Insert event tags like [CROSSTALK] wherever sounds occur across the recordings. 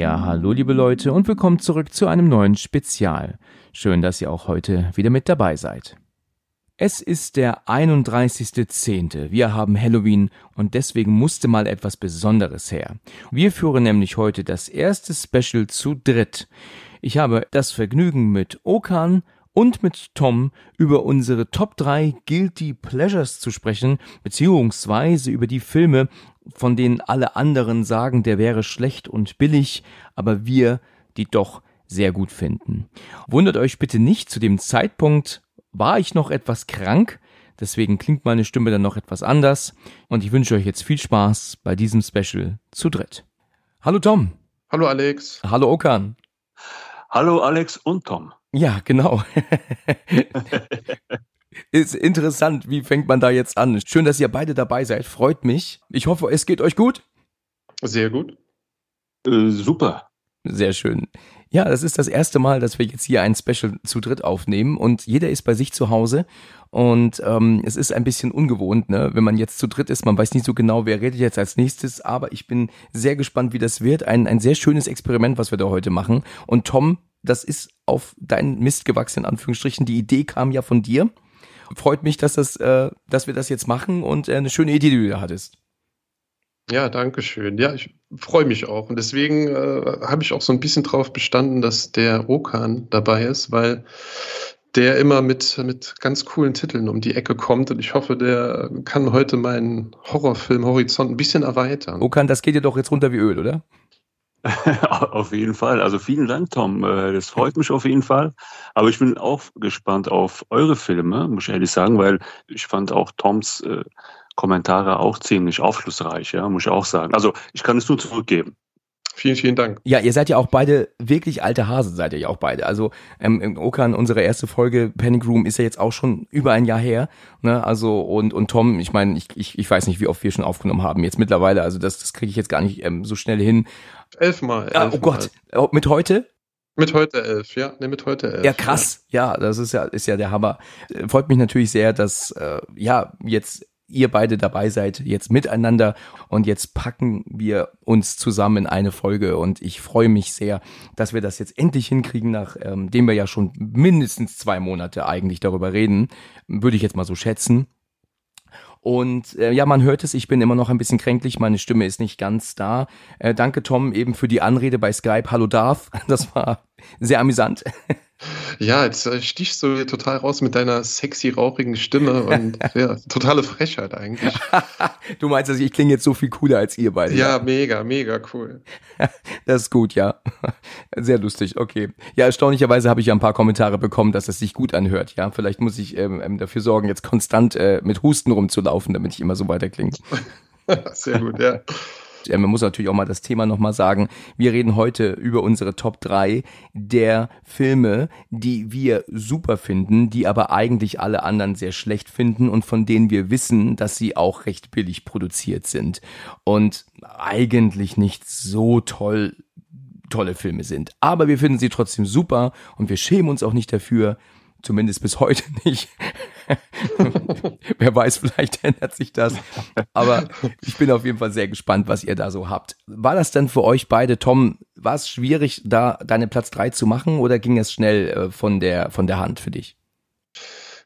Ja, hallo liebe Leute und willkommen zurück zu einem neuen Spezial. Schön, dass ihr auch heute wieder mit dabei seid. Es ist der 31.10. Wir haben Halloween und deswegen musste mal etwas Besonderes her. Wir führen nämlich heute das erste Special zu dritt. Ich habe das Vergnügen mit Okan und mit Tom über unsere Top 3 Guilty Pleasures zu sprechen, beziehungsweise über die Filme, von denen alle anderen sagen, der wäre schlecht und billig, aber wir die doch sehr gut finden. Wundert euch bitte nicht, zu dem Zeitpunkt war ich noch etwas krank, deswegen klingt meine Stimme dann noch etwas anders und ich wünsche euch jetzt viel Spaß bei diesem Special zu dritt. Hallo Tom. Hallo Alex. Hallo Okan. Hallo Alex und Tom. Ja, genau. [LAUGHS] [LAUGHS] Ist interessant, wie fängt man da jetzt an? Schön, dass ihr beide dabei seid, freut mich. Ich hoffe, es geht euch gut. Sehr gut. Äh, super. Sehr schön. Ja, das ist das erste Mal, dass wir jetzt hier ein Special zu dritt aufnehmen und jeder ist bei sich zu Hause und ähm, es ist ein bisschen ungewohnt, ne? wenn man jetzt zu dritt ist, man weiß nicht so genau, wer redet jetzt als nächstes, aber ich bin sehr gespannt, wie das wird. Ein, ein sehr schönes Experiment, was wir da heute machen. Und Tom, das ist auf deinen Mist gewachsen, in Anführungsstrichen. Die Idee kam ja von dir. Freut mich, dass, das, äh, dass wir das jetzt machen und äh, eine schöne Idee, die du da hattest. Ja, danke schön. Ja, ich freue mich auch. Und deswegen äh, habe ich auch so ein bisschen drauf bestanden, dass der Okan dabei ist, weil der immer mit, mit ganz coolen Titeln um die Ecke kommt. Und ich hoffe, der kann heute meinen Horrorfilm-Horizont ein bisschen erweitern. Okan, das geht dir doch jetzt runter wie Öl, oder? [LAUGHS] auf jeden Fall. Also vielen Dank, Tom. Äh, das freut mich auf jeden Fall. Aber ich bin auch gespannt auf eure Filme, muss ich ehrlich sagen, weil ich fand auch Toms äh, Kommentare auch ziemlich aufschlussreich, ja, muss ich auch sagen. Also ich kann es nur zurückgeben. Vielen, vielen Dank. Ja, ihr seid ja auch beide wirklich alte Hasen, seid ihr ja auch beide. Also ähm, im Okan, unsere erste Folge Panic Room ist ja jetzt auch schon über ein Jahr her. Ne? Also und und Tom, ich meine, ich, ich, ich weiß nicht, wie oft wir schon aufgenommen haben jetzt mittlerweile. Also das, das kriege ich jetzt gar nicht ähm, so schnell hin. Elfmal. Elf ah, oh Gott, oh, mit heute? Mit heute elf, ja, ne, mit heute elf. Ja, krass. Ja. ja, das ist ja, ist ja der Hammer. Freut mich natürlich sehr, dass äh, ja jetzt ihr beide dabei seid, jetzt miteinander und jetzt packen wir uns zusammen in eine Folge und ich freue mich sehr, dass wir das jetzt endlich hinkriegen, nachdem ähm, wir ja schon mindestens zwei Monate eigentlich darüber reden, würde ich jetzt mal so schätzen. Und äh, ja, man hört es, ich bin immer noch ein bisschen kränklich, meine Stimme ist nicht ganz da. Äh, danke Tom eben für die Anrede bei Skype. Hallo Darf, [LAUGHS] das war sehr amüsant. Ja, jetzt äh, stichst du hier total raus mit deiner sexy, rauchigen Stimme und [LAUGHS] ja, totale Frechheit eigentlich. [LAUGHS] du meinst, also ich klinge jetzt so viel cooler als ihr beide. Ja, ja, mega, mega cool. [LAUGHS] das ist gut, ja. Sehr lustig, okay. Ja, erstaunlicherweise habe ich ja ein paar Kommentare bekommen, dass es sich gut anhört, ja. Vielleicht muss ich ähm, ähm dafür sorgen, jetzt konstant äh, mit Husten rumzulaufen, damit ich immer so weiter klinge. Sehr gut, ja. Man muss natürlich auch mal das Thema nochmal sagen. Wir reden heute über unsere Top 3 der Filme, die wir super finden, die aber eigentlich alle anderen sehr schlecht finden und von denen wir wissen, dass sie auch recht billig produziert sind und eigentlich nicht so toll tolle Filme sind. Aber wir finden sie trotzdem super und wir schämen uns auch nicht dafür, zumindest bis heute [LAUGHS] nicht. Wer weiß, vielleicht ändert sich das. Aber ich bin auf jeden Fall sehr gespannt, was ihr da so habt. War das denn für euch beide, Tom, war es schwierig, da deine Platz 3 zu machen oder ging es schnell äh, von, der, von der Hand für dich?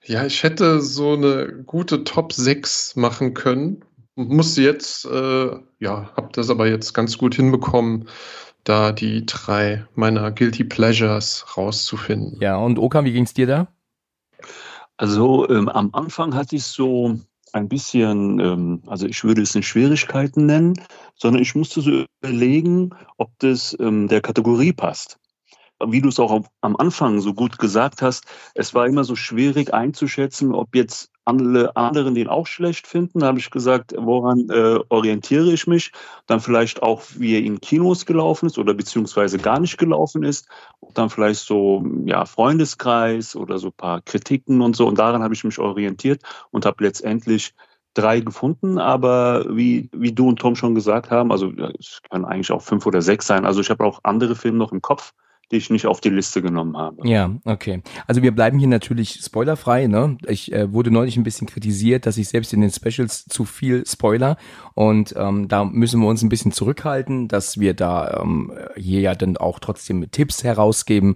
Ja, ich hätte so eine gute Top 6 machen können. Musste jetzt, äh, ja, hab das aber jetzt ganz gut hinbekommen, da die drei meiner Guilty Pleasures rauszufinden. Ja, und Oka, wie ging es dir da? Also ähm, am Anfang hatte ich so ein bisschen, ähm, also ich würde es nicht Schwierigkeiten nennen, sondern ich musste so überlegen, ob das ähm, der Kategorie passt. Wie du es auch am Anfang so gut gesagt hast, es war immer so schwierig einzuschätzen, ob jetzt alle anderen den auch schlecht finden. Da habe ich gesagt, woran äh, orientiere ich mich? Dann vielleicht auch, wie er in Kinos gelaufen ist oder beziehungsweise gar nicht gelaufen ist. Und dann vielleicht so, ja, Freundeskreis oder so ein paar Kritiken und so. Und daran habe ich mich orientiert und habe letztendlich drei gefunden, aber wie, wie du und Tom schon gesagt haben, also es können eigentlich auch fünf oder sechs sein. Also ich habe auch andere Filme noch im Kopf, die ich nicht auf die Liste genommen habe. Ja, okay. Also wir bleiben hier natürlich spoilerfrei. Ne? Ich äh, wurde neulich ein bisschen kritisiert, dass ich selbst in den Specials zu viel spoiler und ähm, da müssen wir uns ein bisschen zurückhalten, dass wir da ähm, hier ja dann auch trotzdem Tipps herausgeben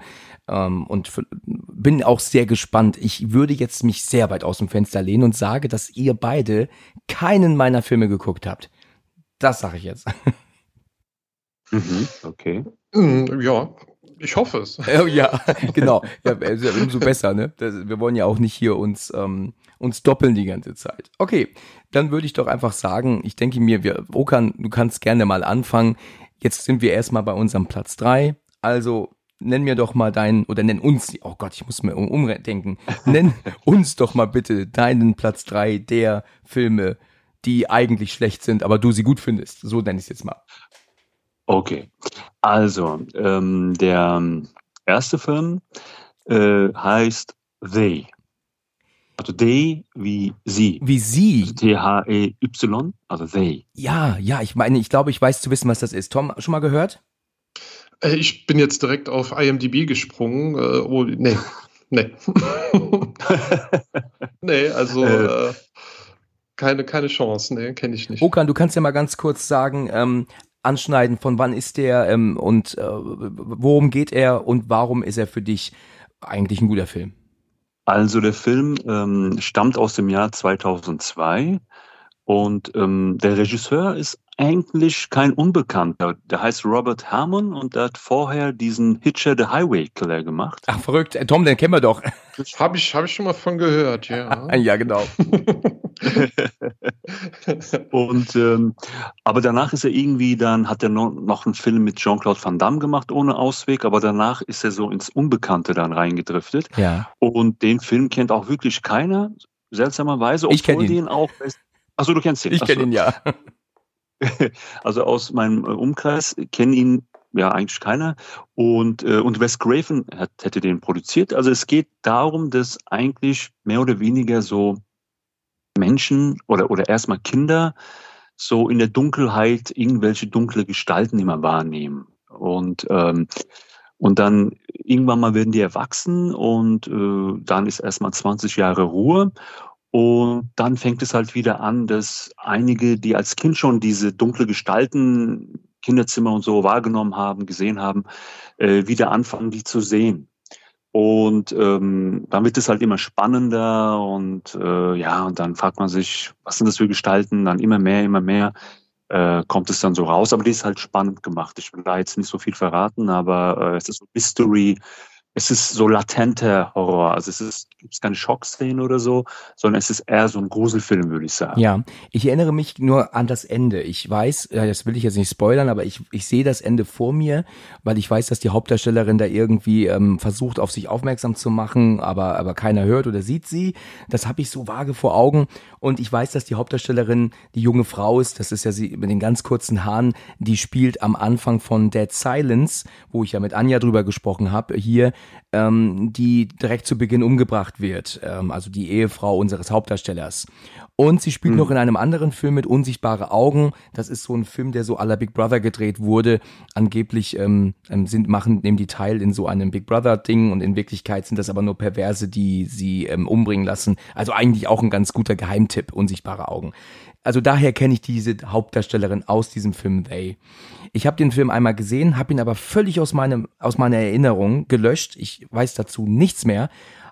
ähm, und bin auch sehr gespannt. Ich würde jetzt mich sehr weit aus dem Fenster lehnen und sage, dass ihr beide keinen meiner Filme geguckt habt. Das sage ich jetzt. [LAUGHS] Mhm, okay. Mm, ja, ich hoffe es. [LAUGHS] Ja, genau. Ja, umso besser, ne? wir wollen ja auch nicht hier uns, ähm, uns doppeln die ganze Zeit. Okay, dann würde ich doch einfach sagen, ich denke mir, wir, Okan, du kannst gerne mal anfangen. Jetzt sind wir erstmal bei unserem Platz drei. Also nenn mir doch mal deinen, oder nenn uns, oh Gott, ich muss mir um, umdenken, nenn [LAUGHS] uns doch mal bitte deinen Platz drei der Filme, die eigentlich schlecht sind, aber du sie gut findest. So nenne ich es jetzt mal. Okay, also ähm, der erste Film äh, heißt They. Also they wie sie. Wie sie. Also T-H-E-Y, also they. Ja, ja, ich meine, ich glaube, ich weiß zu wissen, was das ist. Tom, schon mal gehört? Äh, ich bin jetzt direkt auf IMDb gesprungen. Äh, oh, nee, [LAUGHS] nee. [LAUGHS] nee, also äh, äh, keine, keine Chance, nee, kenne ich nicht. Okan, du kannst ja mal ganz kurz sagen, ähm, anschneiden, von wann ist der ähm, und äh, worum geht er und warum ist er für dich eigentlich ein guter Film? Also der Film ähm, stammt aus dem Jahr 2002 und ähm, der Regisseur ist eigentlich kein Unbekannter. Der heißt Robert Herman und der hat vorher diesen Hitcher the Highway Killer gemacht. Ach, verrückt. Tom, den kennen wir doch. Habe ich, hab ich schon mal von gehört, ja. [LAUGHS] ja, genau. [LAUGHS] und ähm, aber danach ist er irgendwie dann hat er noch, noch einen Film mit Jean-Claude Van Damme gemacht ohne Ausweg, aber danach ist er so ins Unbekannte dann reingedriftet. Ja. Und den Film kennt auch wirklich keiner seltsamerweise, obwohl ich kenne ihn. den auch. Achso, du kennst ihn. Ich kenne ihn ja. [LAUGHS] Also aus meinem äh, Umkreis kennen ihn ja eigentlich keiner. Und, äh, und Wes Craven hat, hätte den produziert. Also es geht darum, dass eigentlich mehr oder weniger so Menschen oder, oder erstmal Kinder so in der Dunkelheit irgendwelche dunkle Gestalten immer wahrnehmen. Und, ähm, und dann irgendwann mal werden die erwachsen und äh, dann ist erstmal 20 Jahre Ruhe. Und dann fängt es halt wieder an, dass einige, die als Kind schon diese dunkle Gestalten, Kinderzimmer und so wahrgenommen haben, gesehen haben, äh, wieder anfangen, die zu sehen. Und ähm, dann wird es halt immer spannender und äh, ja, und dann fragt man sich, was sind das für Gestalten? Dann immer mehr, immer mehr äh, kommt es dann so raus. Aber die ist halt spannend gemacht. Ich will da jetzt nicht so viel verraten, aber äh, es ist so Mystery, es ist so latenter Horror. Also es ist, gibt keine Schockszene oder so, sondern es ist eher so ein Gruselfilm, würde ich sagen. Ja, ich erinnere mich nur an das Ende. Ich weiß, das will ich jetzt nicht spoilern, aber ich, ich sehe das Ende vor mir, weil ich weiß, dass die Hauptdarstellerin da irgendwie ähm, versucht, auf sich aufmerksam zu machen, aber, aber keiner hört oder sieht sie. Das habe ich so vage vor Augen. Und ich weiß, dass die Hauptdarstellerin die junge Frau ist. Das ist ja sie mit den ganz kurzen Haaren. Die spielt am Anfang von Dead Silence, wo ich ja mit Anja drüber gesprochen habe, hier ähm, die direkt zu Beginn umgebracht wird, ähm, also die Ehefrau unseres Hauptdarstellers. Und sie spielt mhm. noch in einem anderen Film mit Unsichtbare Augen. Das ist so ein Film, der so la Big Brother gedreht wurde. Angeblich ähm, ähm, sind, machen, nehmen die teil in so einem Big Brother-Ding und in Wirklichkeit sind das aber nur Perverse, die sie ähm, umbringen lassen. Also eigentlich auch ein ganz guter Geheimtipp, Unsichtbare Augen. Also daher kenne ich diese Hauptdarstellerin aus diesem Film They. Ich habe den Film einmal gesehen, habe ihn aber völlig aus, meinem, aus meiner Erinnerung gelöscht. Ich weiß dazu nichts mehr.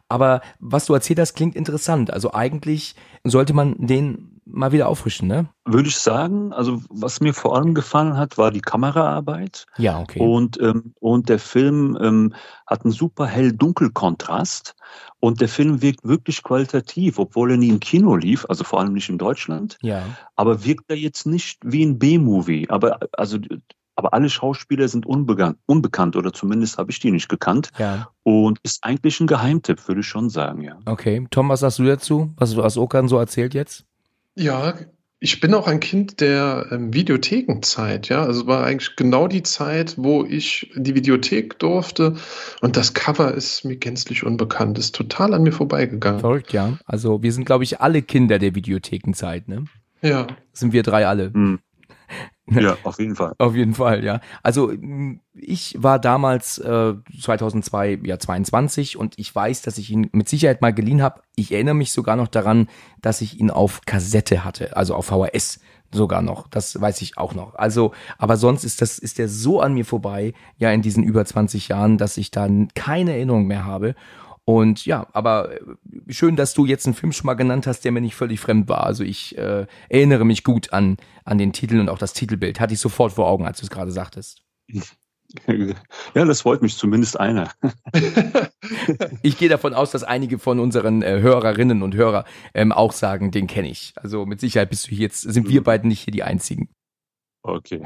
Aber was du erzählt hast, klingt interessant. Also eigentlich sollte man den mal wieder auffrischen, ne? Würde ich sagen. Also was mir vor allem gefallen hat, war die Kameraarbeit. Ja, okay. Und, ähm, und der Film ähm, hat einen super hell-dunkel-Kontrast. Und der Film wirkt wirklich qualitativ, obwohl er nie im Kino lief, also vor allem nicht in Deutschland. Ja. Aber wirkt er jetzt nicht wie ein B-Movie. Aber also aber alle Schauspieler sind unbekannt, unbekannt oder zumindest habe ich die nicht gekannt. Ja. Und ist eigentlich ein Geheimtipp, würde ich schon sagen, ja. Okay. Tom, was sagst du dazu? Was du aus Okan so erzählt jetzt? Ja, ich bin auch ein Kind der ähm, Videothekenzeit, ja. Also war eigentlich genau die Zeit, wo ich in die Videothek durfte und das Cover ist mir gänzlich unbekannt, ist total an mir vorbeigegangen. Verrückt, ja. Also wir sind, glaube ich, alle Kinder der Videothekenzeit, ne? Ja. Sind wir drei alle. Hm. [LAUGHS] Ja, auf jeden Fall. Auf jeden Fall, ja. Also ich war damals äh, 2002 ja 22 und ich weiß, dass ich ihn mit Sicherheit mal geliehen habe. Ich erinnere mich sogar noch daran, dass ich ihn auf Kassette hatte, also auf VHS sogar noch. Das weiß ich auch noch. Also, aber sonst ist das ist der so an mir vorbei, ja in diesen über 20 Jahren, dass ich da keine Erinnerung mehr habe. Und ja, aber äh, schön, dass du jetzt einen Film schon mal genannt hast, der mir nicht völlig fremd war. Also ich äh, erinnere mich gut an, an den Titel und auch das Titelbild. Hatte ich sofort vor Augen, als du es gerade sagtest. [LAUGHS] Ja, das freut mich zumindest einer. [LAUGHS] Ich gehe davon aus, dass einige von unseren äh, Hörerinnen und Hörer ähm, auch sagen, den kenne ich. Also mit Sicherheit bist du hier jetzt, sind wir beiden nicht hier die einzigen. Okay.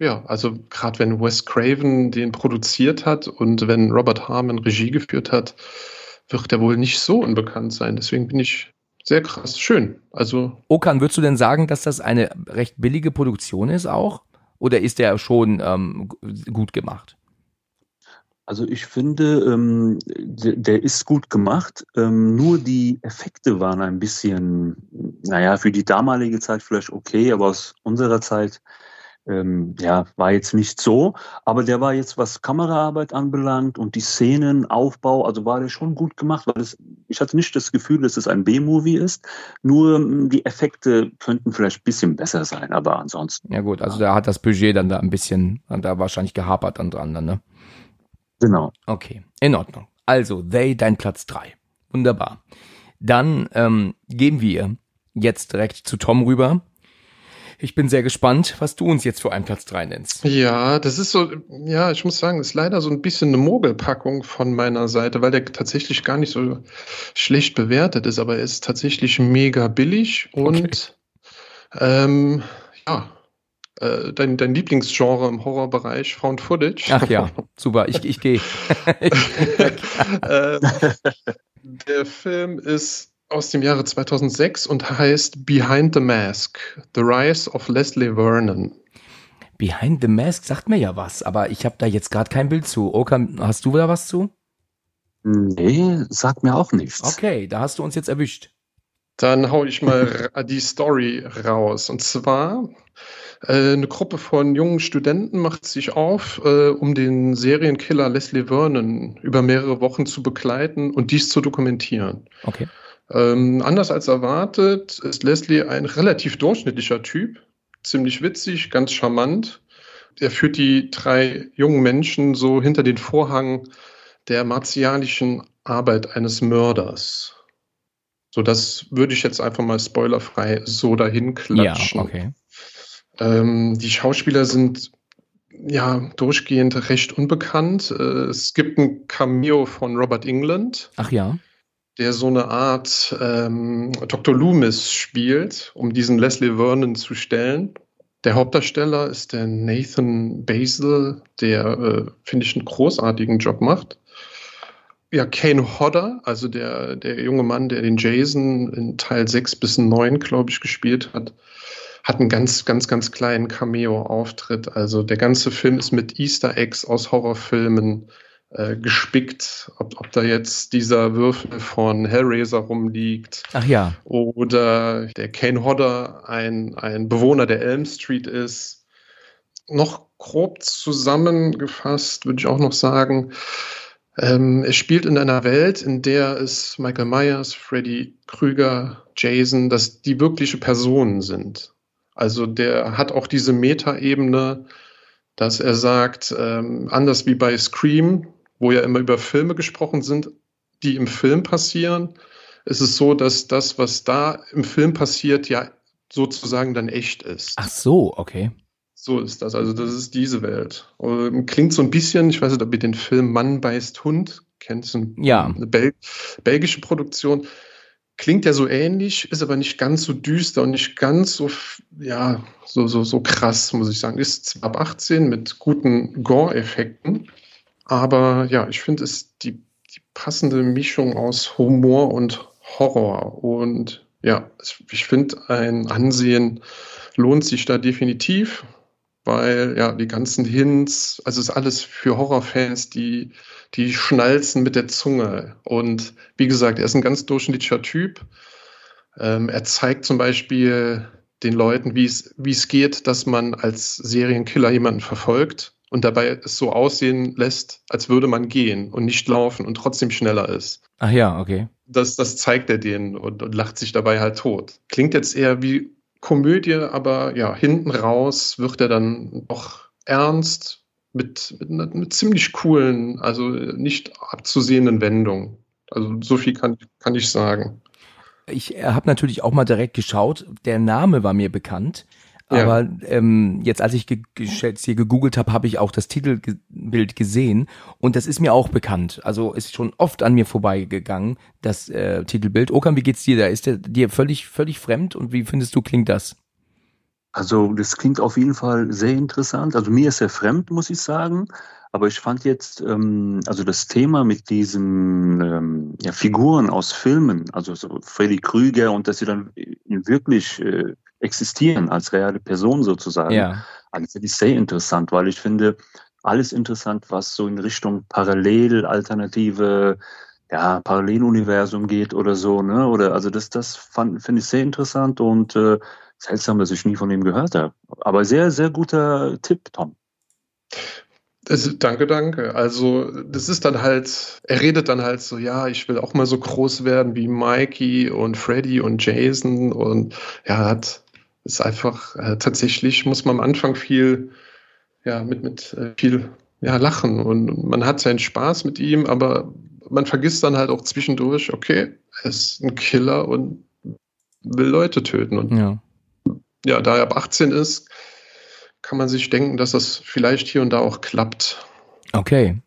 Ja, also gerade wenn Wes Craven den produziert hat und wenn Robert Harmon Regie geführt hat, wird er wohl nicht so unbekannt sein. Deswegen bin ich sehr krass. Schön. Also Okan, würdest du denn sagen, dass das eine recht billige Produktion ist auch? Oder ist der schon ähm, gut gemacht? Also ich finde, ähm, der, der ist gut gemacht. Ähm, nur die Effekte waren ein bisschen, naja, für die damalige Zeit vielleicht okay, aber aus unserer Zeit ähm, ja, war jetzt nicht so. Aber der war jetzt, was Kameraarbeit anbelangt und die Szenenaufbau, also war der schon gut gemacht, weil es, ich hatte nicht das Gefühl, dass es ein B-Movie ist. Nur ähm, die Effekte könnten vielleicht ein bisschen besser sein, aber ansonsten. Ja gut, also da hat das Budget dann da ein bisschen, da wahrscheinlich gehapert dann dran, dann, ne? Genau. Okay, in Ordnung. Also, They, dein Platz drei. Wunderbar. Dann ähm, gehen wir jetzt direkt zu Tom rüber. Ich bin sehr gespannt, was du uns jetzt für einen Platz drei nennst. Ja, das ist so, ja, ich muss sagen, das ist leider so ein bisschen eine Mogelpackung von meiner Seite, weil der tatsächlich gar nicht so schlecht bewertet ist, aber er ist tatsächlich mega billig und ähm, ja, äh, dein, dein Lieblingsgenre im Horrorbereich, Found Footage. Ach ja, [LAUGHS] super, ich, ich gehe. [LAUGHS] Ähm, der Film ist aus dem Jahre 2006 und heißt Behind the Mask, The Rise of Leslie Vernon. Behind the Mask sagt mir ja was, aber ich habe da jetzt gerade kein Bild zu. Okan, hast du da was zu? Nee, sagt mir auch nichts. Okay, da hast du uns jetzt erwischt. Dann hau ich mal die Story raus. Und zwar, äh, eine Gruppe von jungen Studenten macht sich auf, äh, um den Serienkiller Leslie Vernon über mehrere Wochen zu begleiten und dies zu dokumentieren. Okay. Ähm, anders als erwartet ist Leslie ein relativ durchschnittlicher Typ, ziemlich witzig, ganz charmant. Er führt die drei jungen Menschen so hinter den Vorhang der martialischen Arbeit eines Mörders. So, das würde ich jetzt einfach mal spoilerfrei so dahin Ja, klatschen. okay. Ähm, die Schauspieler sind ja durchgehend recht unbekannt. Äh, es gibt ein Cameo von Robert England Ach ja. Der so eine Art ähm, Dr. Loomis spielt, um diesen Leslie Vernon zu stellen. Der Hauptdarsteller ist der Nathan Basil, der, äh, finde ich, einen großartigen Job macht. Ja, Kane Hodder, also der, der junge Mann, der den Jason in Teil 6 bis 9, glaube ich, gespielt hat, hat einen ganz, ganz, ganz kleinen Cameo-Auftritt. Also der ganze Film ist mit Easter Eggs aus Horrorfilmen äh, gespickt, ob, ob da jetzt dieser Würfel von Hellraiser rumliegt Ach ja. oder der Kane Hodder ein, ein Bewohner der Elm Street ist. Noch grob zusammengefasst würde ich auch noch sagen, ähm, es spielt in einer Welt, in der es Michael Myers, Freddy Krüger, Jason, dass die wirkliche Personen sind. Also der hat auch diese Metaebene, dass er sagt, ähm, anders wie bei Scream, wo ja immer über Filme gesprochen sind, die im Film passieren, ist es so, dass das, was da im Film passiert, ja sozusagen dann echt ist. Ach so, okay. So ist das. Also das ist diese Welt. Ähm, Klingt so ein bisschen, ich weiß nicht, ob ihr den Film Mann beißt Hund kennt, so ein, Ja. eine Bel belgische Produktion. klingt ja so ähnlich, ist aber nicht ganz so düster und nicht ganz so, ja, so, so, so krass, muss ich sagen. Ist ab 18 mit guten Gore-Effekten, aber ja, ich finde es die, die passende Mischung aus Humor und Horror. Und ja, ich finde, ein Ansehen lohnt sich da definitiv, weil ja, die ganzen Hints, also es ist alles für Horrorfans, die die schnalzen mit der Zunge. Und wie gesagt, er ist ein ganz durchschnittlicher Typ. Ähm, er zeigt zum Beispiel den Leuten, wie es, wie es geht, dass man als Serienkiller jemanden verfolgt und dabei es so aussehen lässt, als würde man gehen und nicht laufen und trotzdem schneller ist. Ach ja, okay. Das, das zeigt er denen und, und lacht sich dabei halt tot. Klingt jetzt eher wie Komödie, aber ja, hinten raus wird er dann doch ernst mit, mit einer, einer ziemlich coolen, also nicht abzusehenden Wendung. Also so viel kann, kann ich sagen. Ich äh, habe natürlich auch mal direkt geschaut. Der Name war mir bekannt. Aber ja. ähm, jetzt, als ich ge jetzt hier gegoogelt habe, habe ich auch das Titelbild gesehen und das ist mir auch bekannt. Also ist schon oft an mir vorbeigegangen, das äh, Titelbild. Okan, wie geht's dir da? Ist der dir völlig, völlig fremd und wie findest du, klingt das? Also das klingt auf jeden Fall sehr interessant. Also mir ist er fremd, muss ich sagen. Aber ich fand jetzt, ähm, also das Thema mit diesen ähm, ja, Figuren aus Filmen, also so Freddy Krüger und dass sie dann wirklich äh, existieren als reale Person sozusagen, ja. also finde ich sehr interessant, weil ich finde alles interessant, was so in Richtung Parallel, alternative, ja, Paralleluniversum geht oder so, ne? Oder also das, das finde ich sehr interessant und äh, Seltsam, dass ich nie von ihm gehört habe. Aber sehr, sehr guter Tipp, Tom. Also, danke, danke. Also, das ist dann halt, er redet dann halt so, ja, ich will auch mal so groß werden wie Mikey und Freddy und Jason und ja, hat, ist einfach, äh, tatsächlich muss man am Anfang viel, ja, mit, mit äh, viel, ja, lachen und man hat seinen Spaß mit ihm, aber man vergisst dann halt auch zwischendurch, okay, er ist ein Killer und will Leute töten und ja ja, da er ab 18 ist, kann man sich denken, dass das vielleicht hier und da auch klappt. Okay.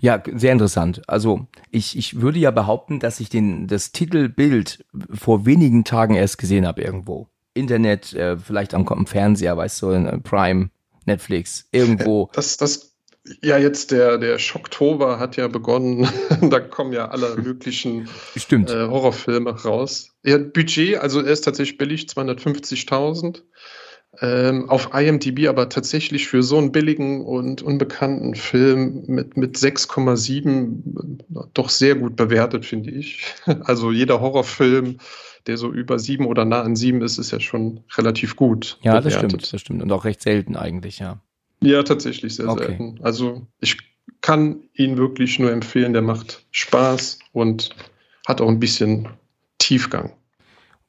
Ja, sehr interessant. Also ich, ich würde ja behaupten, dass ich den, das Titelbild vor wenigen Tagen erst gesehen habe irgendwo. Internet, äh, vielleicht am, am Fernseher, weißt du, in, äh, Prime, Netflix, irgendwo. [LAUGHS] Das, das ja, jetzt der, der Schocktober hat ja begonnen. [LAUGHS] da kommen ja alle möglichen. Äh, Horrorfilme raus. Ja, Budget, also er ist tatsächlich billig, 250.000. Ähm, auf IMDb aber tatsächlich für so einen billigen und unbekannten Film mit, mit 6,7 doch sehr gut bewertet, finde ich. [LAUGHS] Also jeder Horrorfilm, der so über sieben oder nah an sieben ist, ist ja schon relativ gut. Ja, bewertet. das stimmt, das stimmt. Und auch recht selten eigentlich, ja. Ja, tatsächlich sehr okay. selten. Also ich kann ihn wirklich nur empfehlen. Der macht Spaß und hat auch ein bisschen Tiefgang.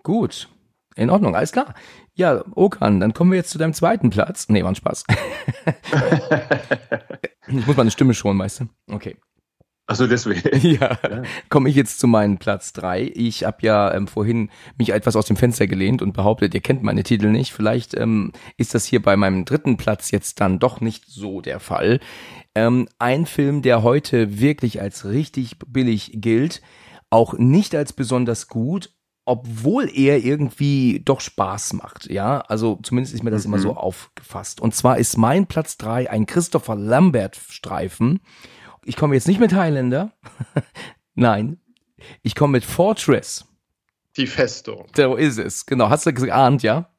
Gut, in Ordnung, alles klar. Ja, Okan, dann kommen wir jetzt zu deinem zweiten Platz. Nee, war ein Spaß. [LAUGHS] ich muss meine Stimme schonen, weißt du? Okay. Also deswegen. [LAUGHS] Ja, ja. komme ich jetzt zu meinem Platz drei. Ich habe ja ähm, vorhin mich etwas aus dem Fenster gelehnt und behauptet, ihr kennt meine Titel nicht. Vielleicht ähm, ist das hier bei meinem dritten Platz jetzt dann doch nicht so der Fall. Ähm, ein Film, der heute wirklich als richtig billig gilt, auch nicht als besonders gut, obwohl er irgendwie doch Spaß macht, ja. Also zumindest ist mir das mhm. immer so aufgefasst. Und zwar ist mein Platz drei ein Christopher Lambert Streifen ich komme jetzt nicht mit Highlander. [LAUGHS] Nein. Ich komme mit Fortress. Die Festung. So ist es. Genau. Hast du geahnt, ja?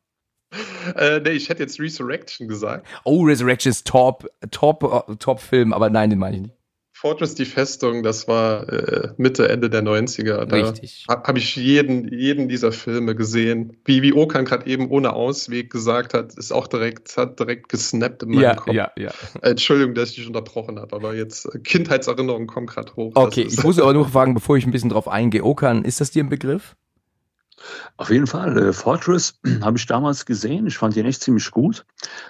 Äh, nee, ich hätte jetzt Resurrection gesagt. Oh, Resurrection ist top, top, äh, top Film, aber nein, den meine ich nicht. Fortress die Festung, das war äh, Mitte, Ende der 90er. Da Richtig. Habe ich jeden, jeden dieser Filme gesehen. Wie, wie Okan gerade eben ohne Ausweg gesagt hat, ist auch direkt, hat direkt gesnappt in meinem ja, Kopf. Ja, ja. Entschuldigung, dass ich dich unterbrochen habe, aber jetzt äh, Kindheitserinnerungen kommen gerade hoch. Okay, ich muss aber nur fragen, bevor ich ein bisschen drauf eingehe. Okan, ist das dir ein Begriff? Auf jeden Fall. Äh, Fortress [CLEARS THROAT] habe ich damals gesehen. Ich fand ihn echt ziemlich gut.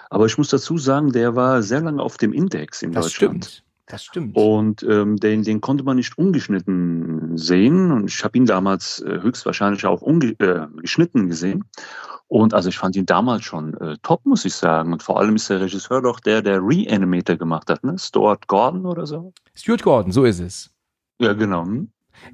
Aber ich muss dazu sagen, der war sehr lange auf dem Index in das Deutschland. Stimmt. Das stimmt. Und ähm, den, den konnte man nicht ungeschnitten sehen. Und ich habe ihn damals äh, höchstwahrscheinlich auch ungeschnitten äh, gesehen. Und also ich fand ihn damals schon äh, top, muss ich sagen. Und vor allem ist der Regisseur doch der, der Reanimator gemacht hat, ne? Stuart Gordon oder so. Stuart Gordon, so ist es. Ja, genau.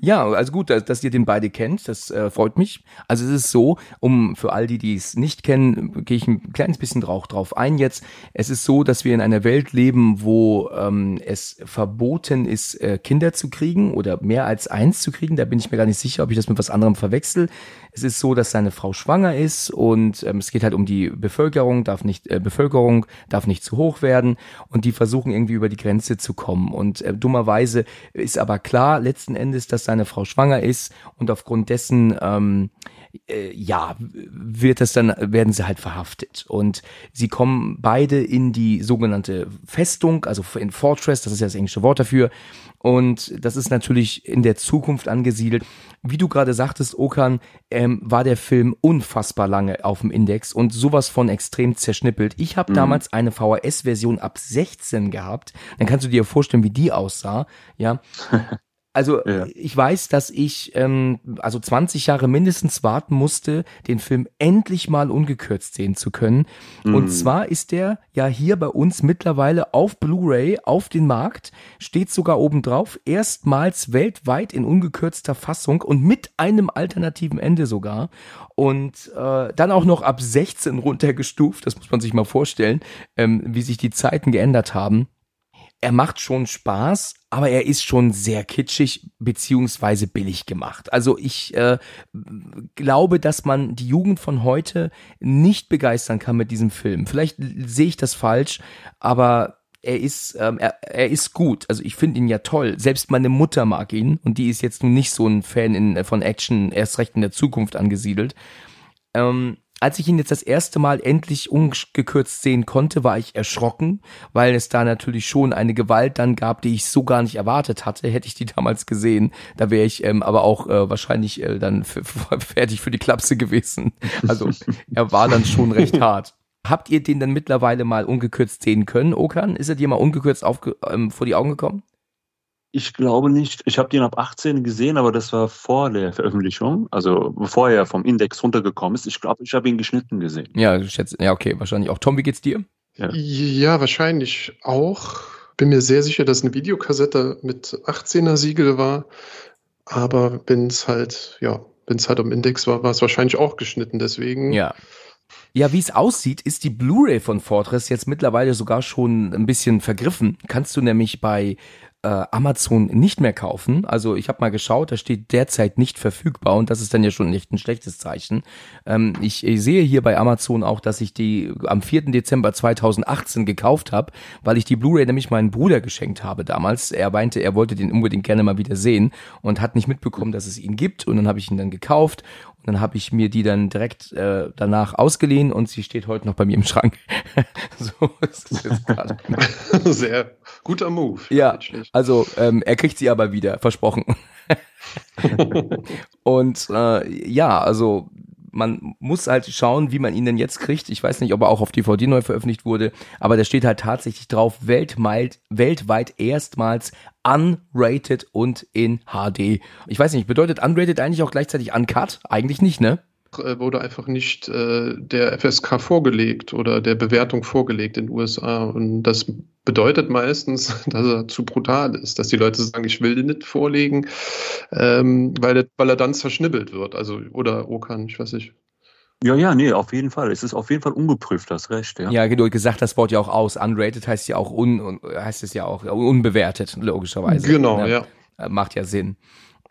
Ja, also gut, dass, dass ihr den beide kennt, das äh, freut mich. Also es ist so, um für all die, die es nicht kennen, gehe ich ein kleines bisschen drauf, drauf ein jetzt. Es ist so, dass wir in einer Welt leben, wo ähm, es verboten ist, äh, Kinder zu kriegen oder mehr als eins zu kriegen. Da bin ich mir gar nicht sicher, ob ich das mit was anderem verwechsel. Es ist so, dass seine Frau schwanger ist und ähm, es geht halt um die Bevölkerung, darf nicht äh, Bevölkerung darf nicht zu hoch werden und die versuchen irgendwie über die Grenze zu kommen und äh, dummerweise ist aber klar letzten Endes, dass seine Frau schwanger ist und aufgrund dessen ähm, äh, ja, wird das dann, werden sie halt verhaftet. Und sie kommen beide in die sogenannte Festung, also in Fortress, das ist ja das englische Wort dafür. Und das ist natürlich in der Zukunft angesiedelt. Wie du gerade sagtest, Okan, ähm, war der Film unfassbar lange auf dem Index und sowas von extrem zerschnippelt. Ich habe mhm. damals eine VHS-Version ab 16 gehabt. Dann kannst du dir vorstellen, wie die aussah. Ja. [LAUGHS] Also ja. ich weiß, dass ich ähm, also 20 Jahre mindestens warten musste, den Film endlich mal ungekürzt sehen zu können. Mm. Und zwar ist der ja hier bei uns mittlerweile auf Blu-ray auf den Markt, steht sogar oben drauf, erstmals weltweit in ungekürzter Fassung und mit einem alternativen Ende sogar. Und äh, dann auch noch ab 16 runtergestuft, das muss man sich mal vorstellen, ähm, wie sich die Zeiten geändert haben er macht schon Spaß, aber er ist schon sehr kitschig beziehungsweise billig gemacht. Also ich äh, glaube, dass man die Jugend von heute nicht begeistern kann mit diesem Film. Vielleicht sehe ich das falsch, aber er ist, ähm, er, er ist gut. Also ich finde ihn ja toll. Selbst meine Mutter mag ihn und die ist jetzt nun nicht so ein Fan in, von Action, erst recht in der Zukunft angesiedelt. Ähm, als ich ihn jetzt das erste Mal endlich ungekürzt sehen konnte, war ich erschrocken, weil es da natürlich schon eine Gewalt dann gab, die ich so gar nicht erwartet hatte. Hätte ich die damals gesehen, da wäre ich ähm, aber auch äh, wahrscheinlich äh, dann [LAUGHS] fertig für die Klapse gewesen. Also er war dann schon recht [LAUGHS] hart. Habt ihr den dann mittlerweile mal ungekürzt sehen können, Okan? Ist er dir mal ungekürzt ähm, vor die Augen gekommen? Ich glaube nicht. Ich habe den ab 18 gesehen, aber das war vor der Veröffentlichung, also bevor er vom Index runtergekommen ist. Ich glaube, ich habe ihn geschnitten gesehen. Ja, ich schätze, ja, okay, wahrscheinlich auch. Tom, wie geht's dir? Ja. ja, wahrscheinlich auch. Bin mir sehr sicher, dass eine Videokassette mit 18er Siegel war. Aber wenn es halt, ja, wenn es halt am Index war, war es wahrscheinlich auch geschnitten. Deswegen. Ja. Ja, wie es aussieht, ist die Blu-ray von Fortress jetzt mittlerweile sogar schon ein bisschen vergriffen. Kannst du nämlich bei äh, Amazon nicht mehr kaufen. Also ich habe mal geschaut, da steht derzeit nicht verfügbar und das ist dann ja schon nicht ein schlechtes Zeichen. Ähm, ich, ich sehe hier bei Amazon auch, dass ich die am 4. Dezember 2018 gekauft habe, weil ich die Blu-ray nämlich meinem Bruder geschenkt habe damals. Er meinte, er wollte den unbedingt gerne mal wieder sehen und hat nicht mitbekommen, dass es ihn gibt und dann habe ich ihn dann gekauft und dann habe ich mir die dann direkt äh, danach ausgeliehen und sie steht heute noch bei mir im Schrank. [LAUGHS] so ist es jetzt gerade. [LAUGHS] Sehr guter Move. Ja, also ähm, er kriegt sie aber wieder, versprochen. [LAUGHS] und äh, ja, also man muss halt schauen, wie man ihn denn jetzt kriegt. Ich weiß nicht, ob er auch auf DVD neu veröffentlicht wurde, aber da steht halt tatsächlich drauf, weltweit, weltweit erstmals unrated und in HD. Ich weiß nicht, bedeutet unrated eigentlich auch gleichzeitig uncut? Eigentlich nicht, ne? Äh, wurde einfach nicht äh, der FSK vorgelegt oder der Bewertung vorgelegt in den USA. Und das bedeutet meistens, [LAUGHS] dass er zu brutal ist, dass die Leute sagen, ich will den nicht vorlegen, ähm, weil, der, weil er dann zerschnibbelt wird. Also, oder Okan, ich weiß nicht. Ja, ja, nee, auf jeden Fall. Es ist auf jeden Fall ungeprüft, das Recht, ja. Ja, genau, gesagt das Wort ja auch aus. Unrated heißt ja auch un, heißt es ja auch unbewertet, logischerweise. Genau, ne? ja. Äh, macht ja Sinn.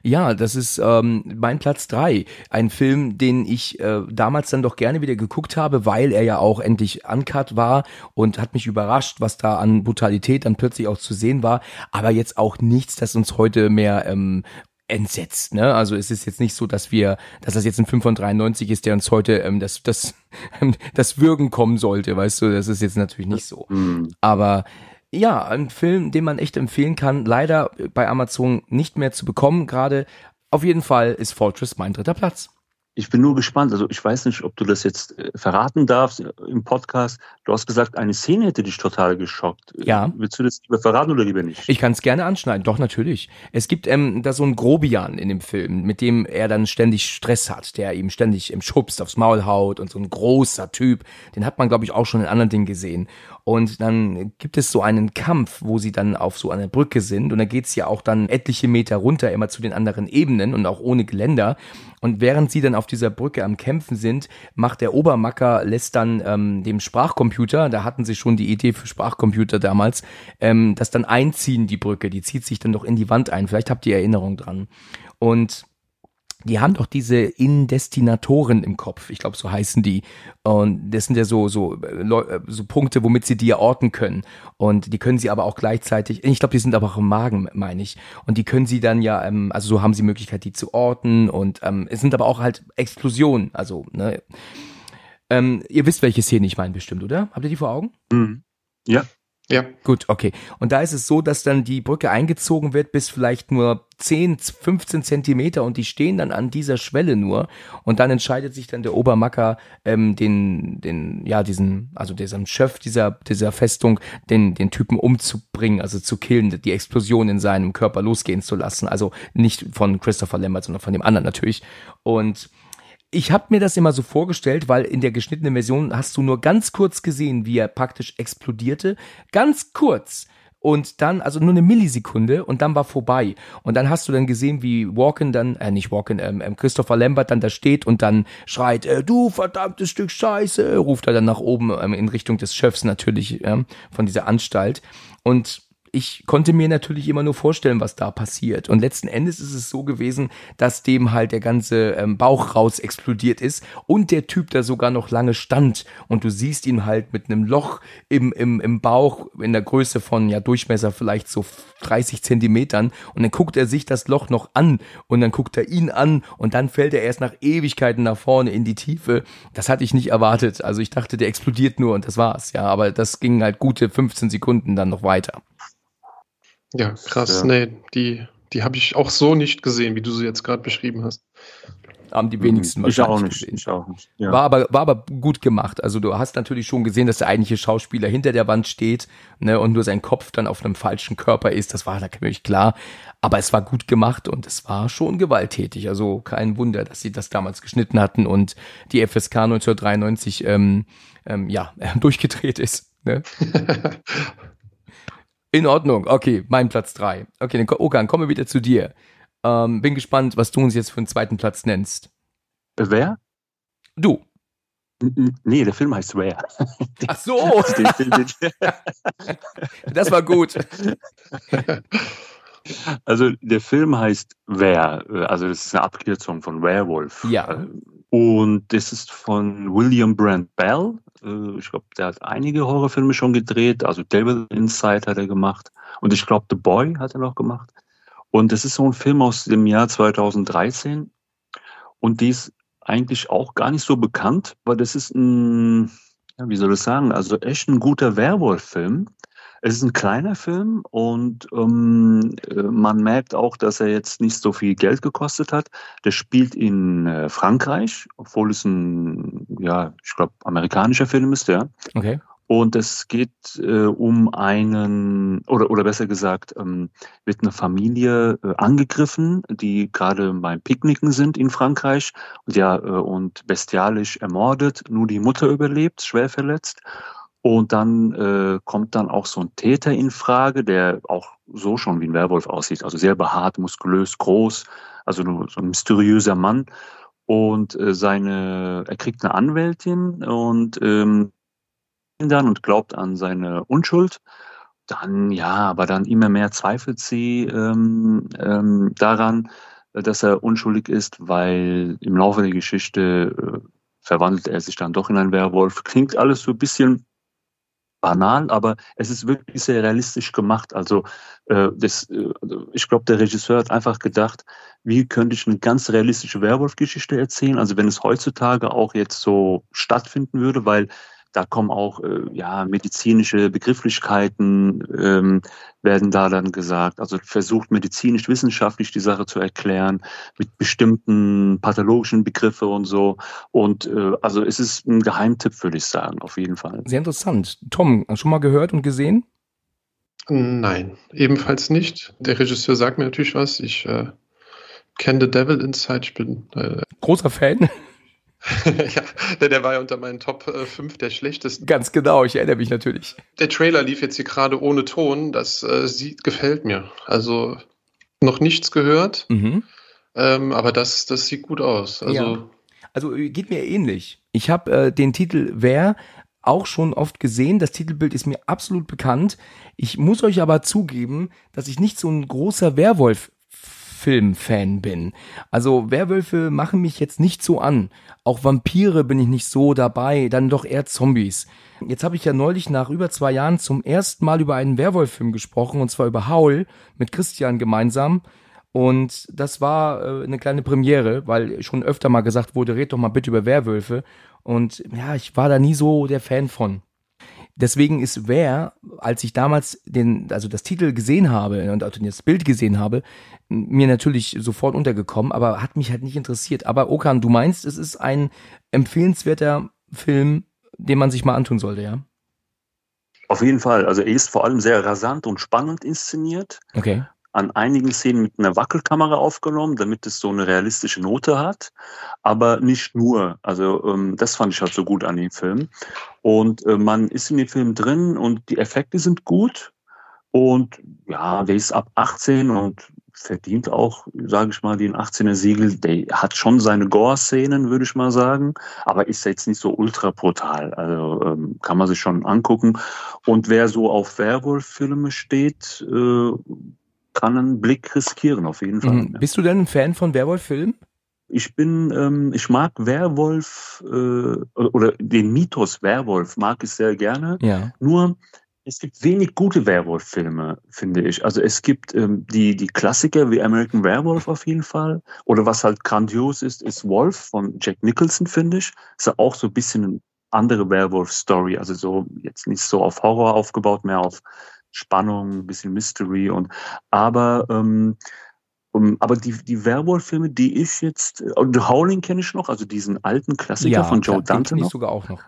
Ja, das ist ähm, mein Platz drei. Ein Film, den ich äh, damals dann doch gerne wieder geguckt habe, weil er ja auch endlich uncut war und hat mich überrascht, was da an Brutalität dann plötzlich auch zu sehen war. Aber jetzt auch nichts, das uns heute mehr ähm, entsetzt. Ne? Also es ist jetzt nicht so, dass wir, dass das jetzt ein 5 von 93 ist, der uns heute ähm, das, das, [LAUGHS] das Würgen kommen sollte, weißt du, das ist jetzt natürlich nicht so. Mhm. Aber ja, ein Film, den man echt empfehlen kann. Leider bei Amazon nicht mehr zu bekommen. Gerade auf jeden Fall ist Fortress mein dritter Platz. Ich bin nur gespannt. Also ich weiß nicht, ob du das jetzt äh, verraten darfst im Podcast. Du hast gesagt, eine Szene hätte dich total geschockt. Ja. Willst du das lieber verraten oder lieber nicht? Ich kann es gerne anschneiden. Doch, natürlich. Es gibt ähm, da so einen Grobian in dem Film, mit dem er dann ständig Stress hat, der ihm ständig im Schubst aufs Maul haut und so ein großer Typ. Den hat man, glaube ich, auch schon in anderen Dingen gesehen. Und dann gibt es so einen Kampf, wo sie dann auf so einer Brücke sind. Und da geht's ja auch dann etliche Meter runter, immer zu den anderen Ebenen und auch ohne Geländer. Und während sie dann auf dieser Brücke am Kämpfen sind, macht der Obermacker, lässt dann ähm, dem Sprachcomputer, da hatten sie schon die Idee für Sprachcomputer damals, ähm, das dann einziehen, die Brücke. Die zieht sich dann doch in die Wand ein. Vielleicht habt ihr Erinnerung dran. Und die haben doch diese Indestinatoren im Kopf. Ich glaube, so heißen die. Und das sind ja so, so, äh, so Punkte, womit sie die orten können. Und die können sie aber auch gleichzeitig, ich glaube, die sind aber auch im Magen, meine ich. Und die können sie dann ja, ähm, also so haben sie Möglichkeit, die zu orten. Und ähm, es sind aber auch halt Explosionen. Also, ne. Ähm, ihr wisst, welche Szene ich meine, bestimmt, oder? Habt ihr die vor Augen? Mhm. Ja. Ja. Gut, okay. Und da ist es so, dass dann die Brücke eingezogen wird bis vielleicht nur 10, 15 Zentimeter und die stehen dann an dieser Schwelle nur und dann entscheidet sich dann der Obermacker, ähm, den, den, ja, diesen, also diesem Chef dieser, dieser Festung, den, den Typen umzubringen, also zu killen, die Explosion in seinem Körper losgehen zu lassen. Also nicht von Christopher Lambert, sondern von dem anderen natürlich. Und ich habe mir das immer so vorgestellt, weil in der geschnittenen Version hast du nur ganz kurz gesehen, wie er praktisch explodierte. Ganz kurz. Und dann, also nur eine Millisekunde und dann war vorbei. Und dann hast du dann gesehen, wie Walken dann, äh, nicht Walken, ähm, ähm, Christopher Lambert dann da steht und dann schreit, äh, du verdammtes Stück Scheiße, ruft er dann nach oben ähm, in Richtung des Chefs natürlich, ähm, von dieser Anstalt. Und ich konnte mir natürlich immer nur vorstellen, was da passiert. Und letzten Endes ist es so gewesen, dass dem halt der ganze ähm, Bauch raus explodiert ist und der Typ da sogar noch lange stand. Und du siehst ihn halt mit einem Loch im, im, im Bauch in der Größe von, ja, Durchmesser vielleicht so 30 Zentimetern. Und dann guckt er sich das Loch noch an und dann guckt er ihn an und dann fällt er erst nach Ewigkeiten nach vorne in die Tiefe. Das hatte ich nicht erwartet. Also ich dachte, der explodiert nur und das war's. Ja, aber das ging halt gute 15 Sekunden dann noch weiter. Ja, krass. Ja. Nee, die, die habe ich auch so nicht gesehen, wie du sie jetzt gerade beschrieben hast. Haben die wenigsten ich auch nicht, gesehen. Ich auch nicht. Ja. War, aber, war aber gut gemacht. Also du hast natürlich schon gesehen, dass der eigentliche Schauspieler hinter der Wand steht ne, und nur sein Kopf dann auf einem falschen Körper ist. Das war natürlich klar. Aber es war gut gemacht und es war schon gewalttätig. Also kein Wunder, dass sie das damals geschnitten hatten und die FSK 1993 ähm, ähm, ja, [LAUGHS] durchgedreht ist. Ne? [LAUGHS] In Ordnung, okay, mein Platz drei. Okay, dann Okan, kommen wir wieder zu dir. Ähm, bin gespannt, was du uns jetzt für einen zweiten Platz nennst. Wer? Du. Nee, der Film heißt Where. [LAUGHS] Ach so. [LAUGHS] [LAUGHS] das war gut. Also der Film heißt Where, also das ist eine Abkürzung von Werewolf. Ja. Und das ist von William Brand Bell. Äh, ich glaube, der hat einige Horrorfilme schon gedreht. Also Devil Inside hat er gemacht. Und ich glaube, The Boy hat er noch gemacht. Und das ist so ein Film aus dem Jahr 2013. Und die ist eigentlich auch gar nicht so bekannt, weil das ist ein, ja, wie soll ich sagen, also echt ein guter Werwolf-Film. Es ist ein kleiner Film und ähm, äh, man merkt auch, dass er jetzt nicht so viel Geld gekostet hat. Der spielt in äh, Frankreich, obwohl es ein, ja, ich glaube, amerikanischer Film ist, ja. Okay. Und es geht äh, um einen, oder, oder besser gesagt, ähm, wird eine Familie äh, angegriffen, die gerade beim Picknicken sind in Frankreich und, ja, äh, und bestialisch ermordet. Nur die Mutter überlebt, schwer verletzt. Und dann äh, kommt dann auch so ein Täter in Frage, der auch so schon wie ein Werwolf aussieht, also sehr behaart, muskulös, groß, also so ein mysteriöser Mann. Und äh, seine, er kriegt eine Anwältin und ähm, dann und glaubt an seine Unschuld. Dann ja, aber dann immer mehr zweifelt sie ähm, ähm, daran, dass er unschuldig ist, weil im Laufe der Geschichte äh, verwandelt er sich dann doch in einen Werwolf. Klingt alles so ein bisschen banal, aber es ist wirklich sehr realistisch gemacht. Also äh, das, äh, ich glaube, der Regisseur hat einfach gedacht, wie könnte ich eine ganz realistische Werwolf-Geschichte erzählen? Also wenn es heutzutage auch jetzt so stattfinden würde, weil da kommen auch äh, ja, medizinische Begrifflichkeiten, ähm, werden da dann gesagt. Also versucht medizinisch-wissenschaftlich die Sache zu erklären mit bestimmten pathologischen Begriffen und so. Und äh, also es ist ein Geheimtipp, würde ich sagen, auf jeden Fall. Sehr interessant. Tom, schon mal gehört und gesehen? Nein, ebenfalls nicht. Der Regisseur sagt mir natürlich was. Ich äh, kenne The Devil Inside. Ich bin äh, großer Fan. [LAUGHS] ja, der, war ja unter meinen Top 5 äh, der schlechtesten. Ganz genau, ich erinnere mich natürlich. Der Trailer lief jetzt hier gerade ohne Ton, das äh, sieht, gefällt mir. Also noch nichts gehört, mhm. ähm, aber das, das sieht gut aus. Also, ja. also geht mir ähnlich. Ich habe äh, den Titel Wer auch schon oft gesehen. Das Titelbild ist mir absolut bekannt. Ich muss euch aber zugeben, dass ich nicht so ein großer Werwolf Filmfan bin. Also Werwölfe machen mich jetzt nicht so an. Auch Vampire bin ich nicht so dabei, dann doch eher Zombies. Jetzt habe ich ja neulich nach über zwei Jahren zum ersten Mal über einen Werwolf-Film gesprochen, und zwar über Haul mit Christian gemeinsam. Und das war äh, eine kleine Premiere, weil schon öfter mal gesagt wurde, red doch mal bitte über Werwölfe. Und ja, ich war da nie so der Fan von. Deswegen ist Wer, als ich damals den, also das Titel gesehen habe und das Bild gesehen habe, mir natürlich sofort untergekommen, aber hat mich halt nicht interessiert. Aber Okan, du meinst, es ist ein empfehlenswerter Film, den man sich mal antun sollte, ja? Auf jeden Fall. Also er ist vor allem sehr rasant und spannend inszeniert. Okay an einigen Szenen mit einer Wackelkamera aufgenommen, damit es so eine realistische Note hat, aber nicht nur. Also ähm, das fand ich halt so gut an dem Film. Und äh, man ist in dem Film drin und die Effekte sind gut. Und ja, der ist ab 18 und verdient auch, sage ich mal, den 18er Siegel. Der hat schon seine Gore-Szenen, würde ich mal sagen, aber ist jetzt nicht so ultra brutal. Also ähm, kann man sich schon angucken. Und wer so auf Werwolf-Filme steht, äh, kann einen Blick riskieren, auf jeden Fall. Mhm. Bist du denn ein Fan von Werwolf-Filmen? Ich bin, ähm, ich mag Werwolf äh, oder den Mythos Werwolf mag ich sehr gerne. Ja. Nur es gibt wenig gute Werwolf-Filme, finde ich. Also es gibt ähm, die, die Klassiker wie American Werewolf auf jeden Fall. Oder was halt grandios ist, ist Wolf von Jack Nicholson, finde ich. Ist ja auch so ein bisschen eine andere Werwolf-Story. Also so jetzt nicht so auf Horror aufgebaut, mehr auf Spannung, ein bisschen Mystery und aber ähm, um, aber die, die Werwolf-Filme, die ich jetzt, The Howling kenne ich noch, also diesen alten Klassiker ja, von Joe Dante. Den ich sogar auch noch.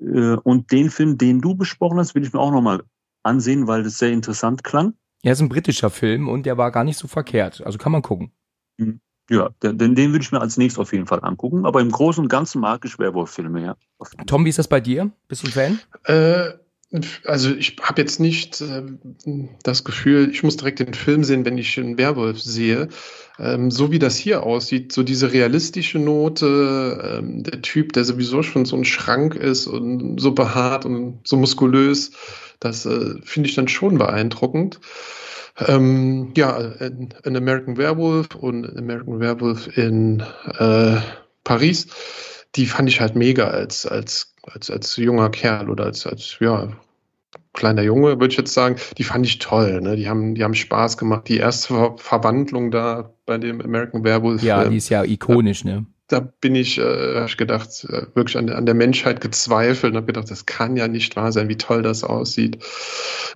Äh, und den Film, den du besprochen hast, will ich mir auch nochmal ansehen, weil das sehr interessant klang. Er ist ein britischer Film und der war gar nicht so verkehrt. Also kann man gucken. Mhm. Ja, den, den würde ich mir als nächstes auf jeden Fall angucken. Aber im Großen und Ganzen mag ich Werwolf-Filme, ja. Tom, wie ist das bei dir? Bist du ein Fan? Äh, also ich habe jetzt nicht äh, das Gefühl, ich muss direkt den Film sehen, wenn ich einen Werwolf sehe. Ähm, so wie das hier aussieht, so diese realistische Note, ähm, der Typ, der sowieso schon so ein Schrank ist und so behaart und so muskulös, das äh, finde ich dann schon beeindruckend. Ähm, ja, ein American Werewolf und American Werewolf in äh, Paris, die fand ich halt mega als, als als, als junger Kerl oder als, als ja, kleiner Junge, würde ich jetzt sagen, die fand ich toll. Ne? Die, haben, die haben Spaß gemacht. Die erste Ver Verwandlung da bei dem American Werewolf. Ja, die ist ja ikonisch, da, ne? Da bin ich, äh, habe ich gedacht, äh, wirklich an, an der Menschheit gezweifelt und habe gedacht, das kann ja nicht wahr sein, wie toll das aussieht.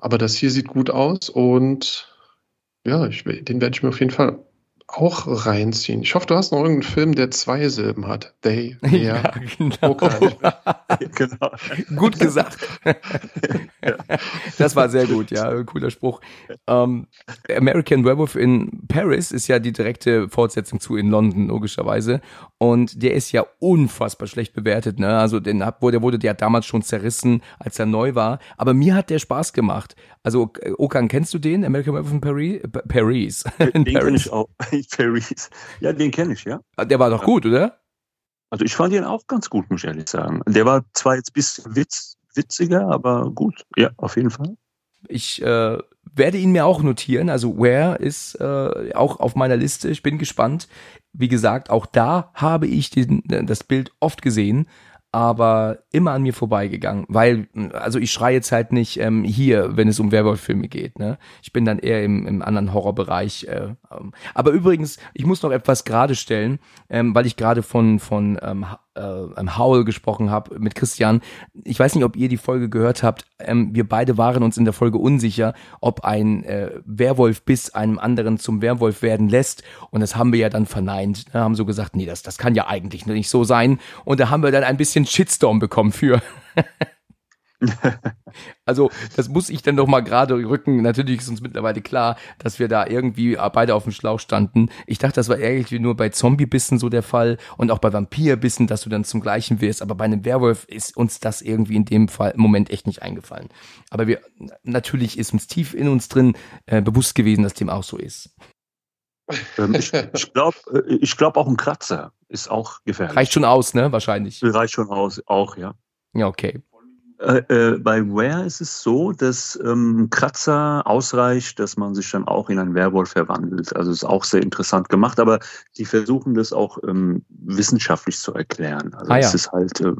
Aber das hier sieht gut aus und ja, ich, den werde ich mir auf jeden Fall auch reinziehen. Ich hoffe, du hast noch irgendeinen Film, der zwei Silben hat. They, [LAUGHS] der, ja, genau. [LAUGHS] genau. Gut gesagt. [LAUGHS] [LAUGHS] das war sehr gut, ja, cooler Spruch. Ähm, American Werewolf in Paris ist ja die direkte Fortsetzung zu in London, logischerweise. Und der ist ja unfassbar schlecht bewertet, ne? Also den, der wurde ja damals schon zerrissen, als er neu war. Aber mir hat der Spaß gemacht. Also, Okan, kennst du den? American Werewolf in Paris? [LAUGHS] Paris. Den kenne ich auch. [LAUGHS] Paris. Ja, den kenne ich, ja. Ah, der war doch gut, oder? Also ich fand ihn auch ganz gut, muss ich ehrlich sagen. Der war zwar jetzt ein bisschen witz, witziger, aber gut. Ja, auf jeden Fall. Ich äh, werde ihn mir auch notieren. Also Where ist äh, auch auf meiner Liste. Ich bin gespannt. Wie gesagt, auch da habe ich den, das Bild oft gesehen aber immer an mir vorbeigegangen, weil, also ich schreie jetzt halt nicht ähm, hier, wenn es um Werwolf-Filme geht, ne? Ich bin dann eher im, im anderen Horrorbereich. Äh, ähm. Aber übrigens, ich muss noch etwas gerade stellen, ähm, weil ich gerade von, von ähm, äh, Howl gesprochen habe mit Christian. Ich weiß nicht, ob ihr die Folge gehört habt. Ähm, wir beide waren uns in der Folge unsicher, ob ein äh, Werwolf bis einem anderen zum Werwolf werden lässt. Und das haben wir ja dann verneint. Wir haben so gesagt, nee, das, das kann ja eigentlich nicht so sein. Und da haben wir dann ein bisschen Shitstorm bekommen für. [LAUGHS] [LAUGHS] also, das muss ich dann doch mal gerade rücken. Natürlich ist uns mittlerweile klar, dass wir da irgendwie beide auf dem Schlauch standen. Ich dachte, das war irgendwie nur bei Zombie-Bissen so der Fall und auch bei Vampir-Bissen, dass du dann zum gleichen wirst. Aber bei einem Werwolf ist uns das irgendwie in dem Fall im Moment echt nicht eingefallen. Aber wir, natürlich ist uns tief in uns drin äh, bewusst gewesen, dass dem auch so ist. Ähm, ich ich glaube äh, ich glaub auch ein Kratzer ist auch gefährlich. Reicht schon aus, ne? Wahrscheinlich. Reicht schon aus, auch, ja. Ja, okay. Äh, äh, bei Ware ist es so, dass ähm, Kratzer ausreicht, dass man sich dann auch in einen Werwolf verwandelt. Also ist auch sehr interessant gemacht, aber die versuchen das auch ähm, wissenschaftlich zu erklären. Also Ah, ja. es ist halt äh,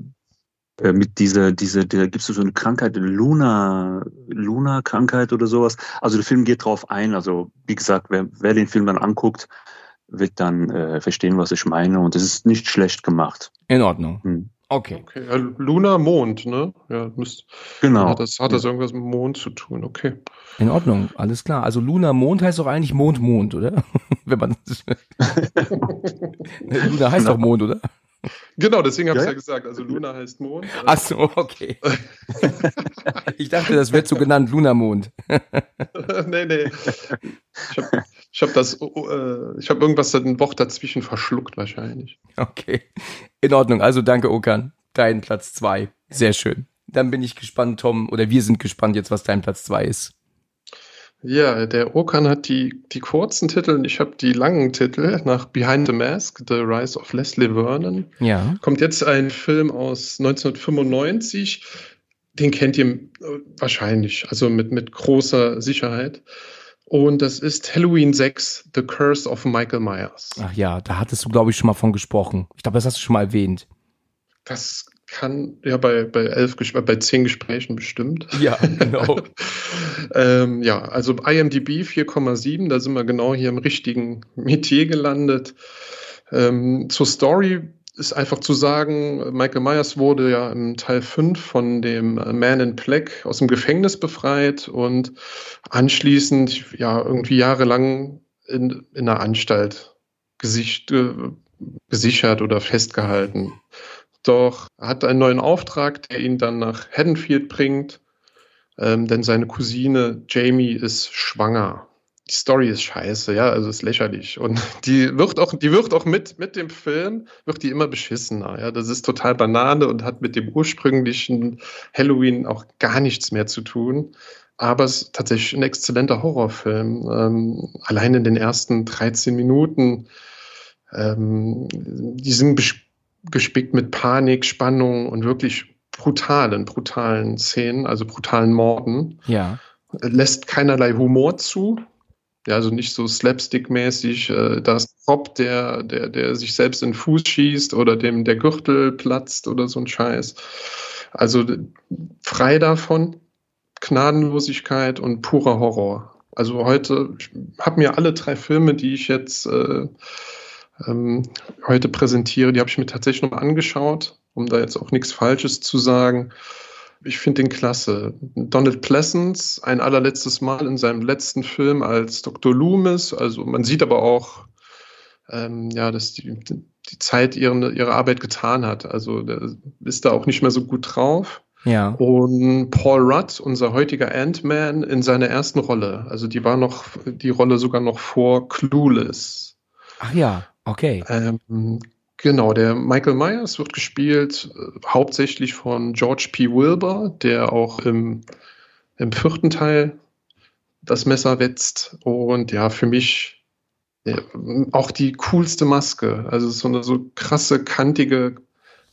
äh, mit dieser, dieser, da gibt es so eine Krankheit, Luna, Luna-Krankheit oder sowas. Also der Film geht drauf ein. Also wie gesagt, wer, wer den Film dann anguckt, wird dann äh, verstehen, was ich meine. Und es ist nicht schlecht gemacht. In Ordnung. Hm. Okay. Okay, ja, Luna, Mond, ne? Ja, müsst, Genau. hat, das, hat das irgendwas mit dem Mond zu tun, okay. In Ordnung, alles klar. Also Luna Mond heißt doch eigentlich Mond Mond, oder? [LAUGHS] Wenn man [LAUGHS] Luna heißt doch Mond, oder? Genau, deswegen habe ich Ja, ja gesagt. Also Luna heißt Mond. äh, Ach so, okay. [LAUGHS] Ich dachte, das wird so genannt Lunamond. nee, nee. Ich habe ich hab das, äh, ich habe irgendwas ein Wort dazwischen verschluckt wahrscheinlich. Okay. In Ordnung. Also danke, Okan. Dein Platz zwei. Sehr schön. Dann bin ich gespannt, Tom, oder wir sind gespannt jetzt, was dein Platz zwei ist. Ja, der Okan hat die, die kurzen Titel und ich habe die langen Titel nach Behind the Mask, The Rise of Leslie Vernon. Ja. Kommt jetzt ein Film aus 1995. Den kennt ihr äh, wahrscheinlich, also mit, mit großer Sicherheit. Und das ist Halloween 6, The Curse of Michael Myers. Ach ja, da hattest du, glaube ich, schon mal von gesprochen. Ich glaube, das hast du schon mal erwähnt. Das kann ja bei, bei, elf, Ges- bei zehn Gesprächen bestimmt. Ja, genau. [LAUGHS] ähm, ja, also IMDb 4,7, da sind wir genau hier im richtigen Metier gelandet. Ähm, zur Story ist einfach zu sagen, Michael Myers wurde ja im Teil 5 von dem Man in Black aus dem Gefängnis befreit und anschließend ja irgendwie jahrelang in, in einer Anstalt gesicht, äh, gesichert oder festgehalten. Doch er hat einen neuen Auftrag, der ihn dann nach Haddonfield bringt, ähm, denn seine Cousine Jamie ist schwanger. Die Story ist scheiße, ja, also ist lächerlich. Und [LAUGHS] die wird auch, die wird auch mit, mit dem Film, wird die immer beschissener, ja. Das ist total Banane und hat mit dem ursprünglichen Halloween auch gar nichts mehr zu tun. Aber es ist tatsächlich ein exzellenter Horrorfilm. Ähm, allein in den ersten 13 Minuten, ähm, die sind gespickt mit Panik, Spannung und wirklich brutalen, brutalen Szenen, also brutalen Morden Ja. lässt keinerlei Humor zu. Ja, also nicht so slapstick-mäßig, äh, da ist ein Cop, der, der, der sich selbst in den Fuß schießt oder dem der Gürtel platzt oder so ein Scheiß. Also frei davon, Gnadenlosigkeit und purer Horror. Also heute, ich habe mir alle drei Filme, die ich jetzt äh, ähm, heute präsentiere, die habe ich mir tatsächlich nochmal angeschaut, um da jetzt auch nichts Falsches zu sagen. Ich finde den klasse. Donald Pleasance, ein allerletztes Mal in seinem letzten Film als Dr. Loomis. Also man sieht aber auch, ähm, ja, dass die, die Zeit ihre, ihre Arbeit getan hat. Also der ist da auch nicht mehr so gut drauf. Ja. Und Paul Rudd, unser heutiger Ant-Man, in seiner ersten Rolle. Also die war noch, die Rolle sogar noch vor Clueless. Ach ja, okay. Ähm, genau, der Michael Myers wird gespielt äh, hauptsächlich von George P. Wilbur, der auch im, im vierten Teil das Messer wetzt. Und ja, für mich ja, auch die coolste Maske. Also so eine so krasse, kantige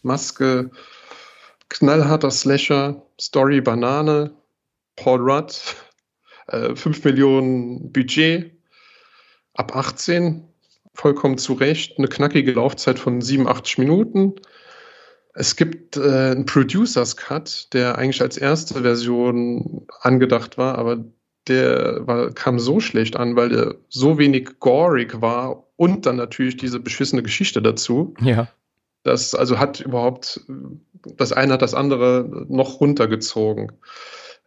Maske, knallharter Slasher, Story Banane, Paul Rudd, [LAUGHS] äh, 5 Millionen Budget, ab 18, vollkommen zu Recht, eine knackige Laufzeit von 87 Minuten. Es gibt äh, einen Producers Cut, der eigentlich als erste Version angedacht war, aber der war, kam so schlecht an, weil der so wenig gorig war und dann natürlich diese beschissene Geschichte dazu. Ja. Das also hat überhaupt, das eine hat das andere noch runtergezogen.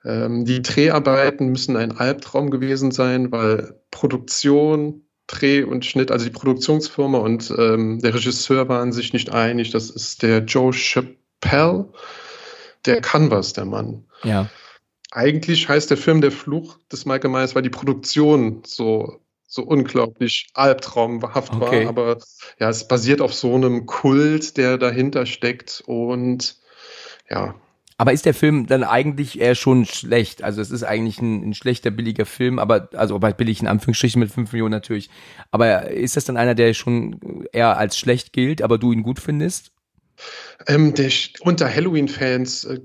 Ähm, die Dreharbeiten müssen ein Albtraum gewesen sein, weil Produktion, Dreh und Schnitt, also die Produktionsfirma und ähm, der Regisseur waren sich nicht einig. Das ist der Joe Chappelle. der kann was, der Mann. Ja. Eigentlich heißt der Film Der Fluch des Michael Myers, weil die Produktion so, so unglaublich albtraumhaft Okay. war. Aber ja, es basiert auf so einem Kult, der dahinter steckt. Und ja, Aber ist der Film dann eigentlich eher schon schlecht? Also es ist eigentlich ein, ein schlechter, billiger Film, aber, also bei billig in Anführungsstrichen mit 5 Millionen natürlich. Aber ist das dann einer, der schon eher als schlecht gilt, aber du ihn gut findest? ähm, der, unter Halloween-Fans äh,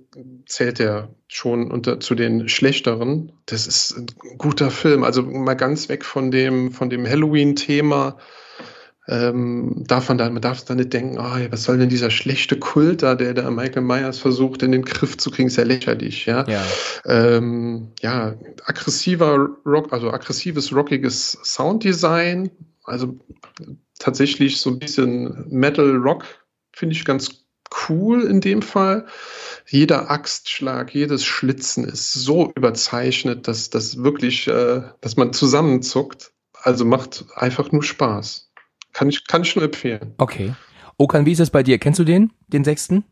zählt er schon unter, zu den schlechteren. Das ist ein guter Film. Also mal ganz weg von dem, von dem Halloween-Thema. Ähm, darf man, da, man darf da nicht denken, ah, was soll denn dieser schlechte Kult da, der da Michael Myers versucht, in den Griff zu kriegen, ist ja lächerlich, ja. Ja. Ähm, ja, aggressiver Rock, also aggressives, rockiges Sounddesign, also tatsächlich so ein bisschen Metal Rock finde ich ganz cool in dem Fall. Jeder Axtschlag, jedes Schlitzen ist so überzeichnet, dass das wirklich, äh, dass man zusammenzuckt. Also macht einfach nur Spaß. Kann ich, kann ich nur empfehlen. Okay. Okan, wie ist das bei dir? Kennst du den, den sechsten?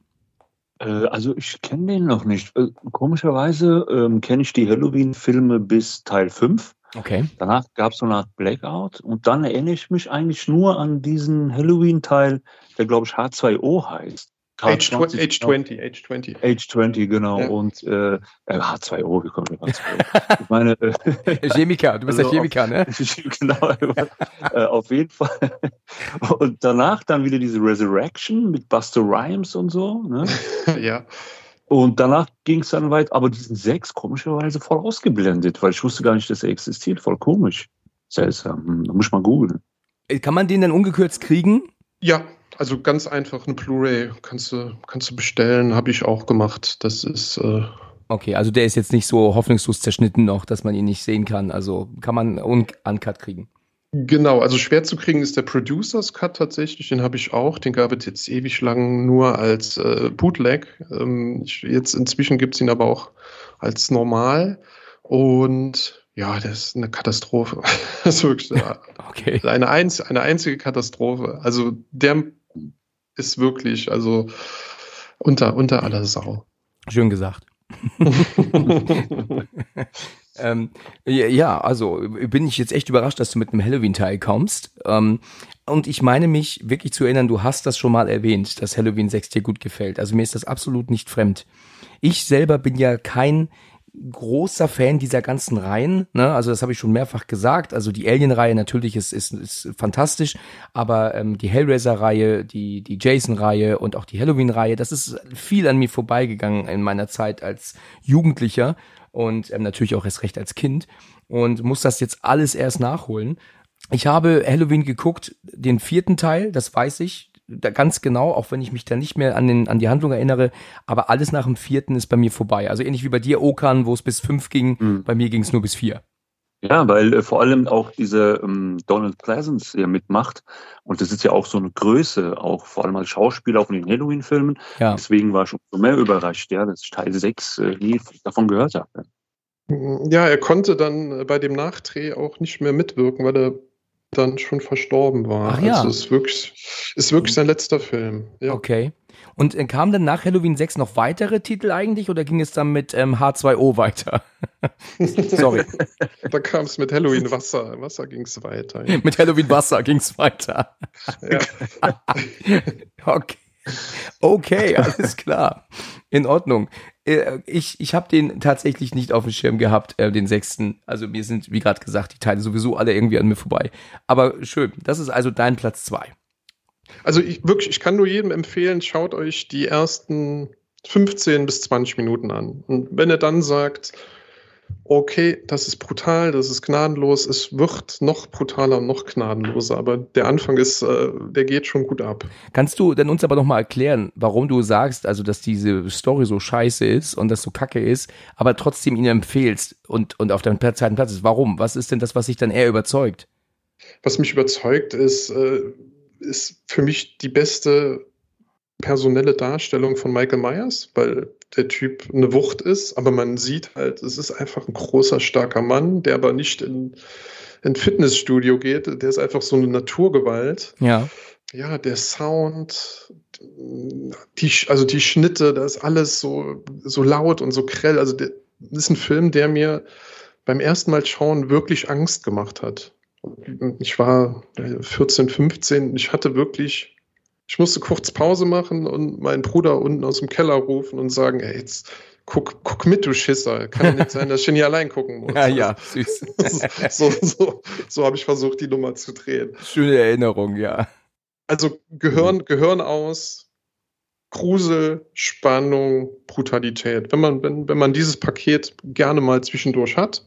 Äh, also ich kenne den noch nicht. Äh, komischerweise ähm, kenne ich die Halloween-Filme bis Teil 5. Okay. Danach gab es so eine Art Blackout und dann erinnere ich mich eigentlich nur an diesen Halloween-Teil, der glaube ich H2O heißt. Age, H20, Age 20, Age 20. Age 20, genau. Ja. Und äh, äh, H2O, wie kommt der H2O? ich meine, äh, Chemiker, du bist Also ja Chemiker, ne? [LAUGHS] genau, äh, auf jeden Fall. Und danach dann wieder diese Resurrection mit Buster Rhymes und so. Ne? [LAUGHS] ja. Und danach ging es dann weit, aber diesen sechs komischerweise voll ausgeblendet, weil ich wusste gar nicht, dass er existiert. Voll komisch. Seltsam. Hm, Da muss ich mal googeln. Kann man den dann ungekürzt kriegen? Ja, also ganz einfach eine Blu-ray kannst du, kannst du bestellen, habe ich auch gemacht. Das ist äh, Okay, also der ist jetzt nicht so hoffnungslos zerschnitten noch, dass man ihn nicht sehen kann. Also kann man un uncut kriegen. genau, also schwer zu kriegen ist der Producers Cut tatsächlich, den habe ich auch. Den gab es jetzt ewig lang nur als äh, Bootleg. Ähm, ich, jetzt inzwischen gibt es ihn aber auch als normal. Und ja, das ist eine Katastrophe. [LAUGHS] das ist wirklich äh, [LAUGHS] Okay. eine, einz eine einzige Katastrophe. Also der ist wirklich, also unter, unter aller Sau. Schön gesagt. [LAUGHS] [LAUGHS] Ähm, ja, also bin ich jetzt echt überrascht, dass du mit einem Halloween-Teil kommst. Ähm, und ich meine mich wirklich zu erinnern, du hast das schon mal erwähnt, dass Halloween 6 dir gut gefällt. Also mir ist das absolut nicht fremd. Ich selber bin ja kein großer Fan dieser ganzen Reihen. Ne? Also das habe ich schon mehrfach gesagt. Also die Alien-Reihe natürlich ist, ist, ist fantastisch, aber ähm, die Hellraiser-Reihe, die, die Jason-Reihe und auch die Halloween-Reihe, das ist viel an mir vorbeigegangen in meiner Zeit als Jugendlicher und ähm, natürlich auch erst recht als Kind und muss das jetzt alles erst nachholen. Ich habe Halloween geguckt, den vierten Teil, das weiß ich, da ganz genau, auch wenn ich mich da nicht mehr an, den, an die Handlung erinnere, aber alles nach dem vierten ist bei mir vorbei. Also ähnlich wie bei dir, Okan, wo es bis fünf ging, Mhm. bei mir ging es nur bis vier. Ja, weil äh, vor allem auch diese ähm, Donald Pleasance hier mitmacht. Und das ist ja auch so eine Größe, auch vor allem als Schauspieler von den Halloween-Filmen. Ja. Deswegen war ich umso mehr überrascht, ja, dass ich Teil 6 äh, nie davon gehört habe. Ja, er konnte dann bei dem Nachdreh auch nicht mehr mitwirken, weil er dann schon verstorben war. Ach ja. Also es ist wirklich, ist wirklich sein letzter Film. Ja. Okay. Und äh, kamen dann nach Halloween 6 noch weitere Titel eigentlich oder ging es dann mit ähm, H2O weiter? [LAUGHS] Sorry. Da kam es mit Halloween Wasser. Wasser ging es weiter. mit Halloween Wasser ging es weiter. Ja. [LAUGHS] Okay. Okay, alles klar. In Ordnung. Äh, Ich, ich habe den tatsächlich nicht auf dem Schirm gehabt, äh, den sechsten. Also mir sind, wie gerade gesagt, die Teile sowieso alle irgendwie an mir vorbei. Aber schön, das ist also dein Platz zwei. Also ich, wirklich, ich kann nur jedem empfehlen, schaut euch die ersten 15 bis 20 Minuten an. Und wenn er dann sagt, okay, das ist brutal, das ist gnadenlos, es wird noch brutaler und noch gnadenloser, aber der Anfang ist, äh, der geht schon gut ab. Kannst du denn uns aber noch mal erklären, warum du sagst, also dass diese Story so scheiße ist und das so kacke ist, aber trotzdem ihn empfehlst und, und auf deinem zweiten Platz ist? Warum? Was ist denn das, was sich dann eher überzeugt? Was mich überzeugt, ist, äh, ist für mich die beste personelle Darstellung von Michael Myers, weil der Typ eine Wucht ist, aber man sieht halt, es ist einfach ein großer, starker Mann, der aber nicht in ein Fitnessstudio geht, der ist einfach so eine Naturgewalt. Ja. ja, der Sound, die, also die Schnitte, das ist alles so, so laut und so grell. Also das ist ein Film, der mir beim ersten Mal schauen wirklich Angst gemacht hat. Ich war 14, 15, ich hatte wirklich, ich musste kurz Pause machen und meinen Bruder unten aus dem Keller rufen und sagen, ey, jetzt guck, guck mit, du Schisser. Kann ja nicht sein, dass ich hier allein gucken muss. [LAUGHS] Ja, ja, süß. [LAUGHS] so so, so, so habe ich versucht, die Nummer zu drehen. Schöne Erinnerung, ja. Also Gehirn, Gehirn aus, Grusel, Spannung, Brutalität. Wenn man, wenn, wenn man dieses Paket gerne mal zwischendurch hat,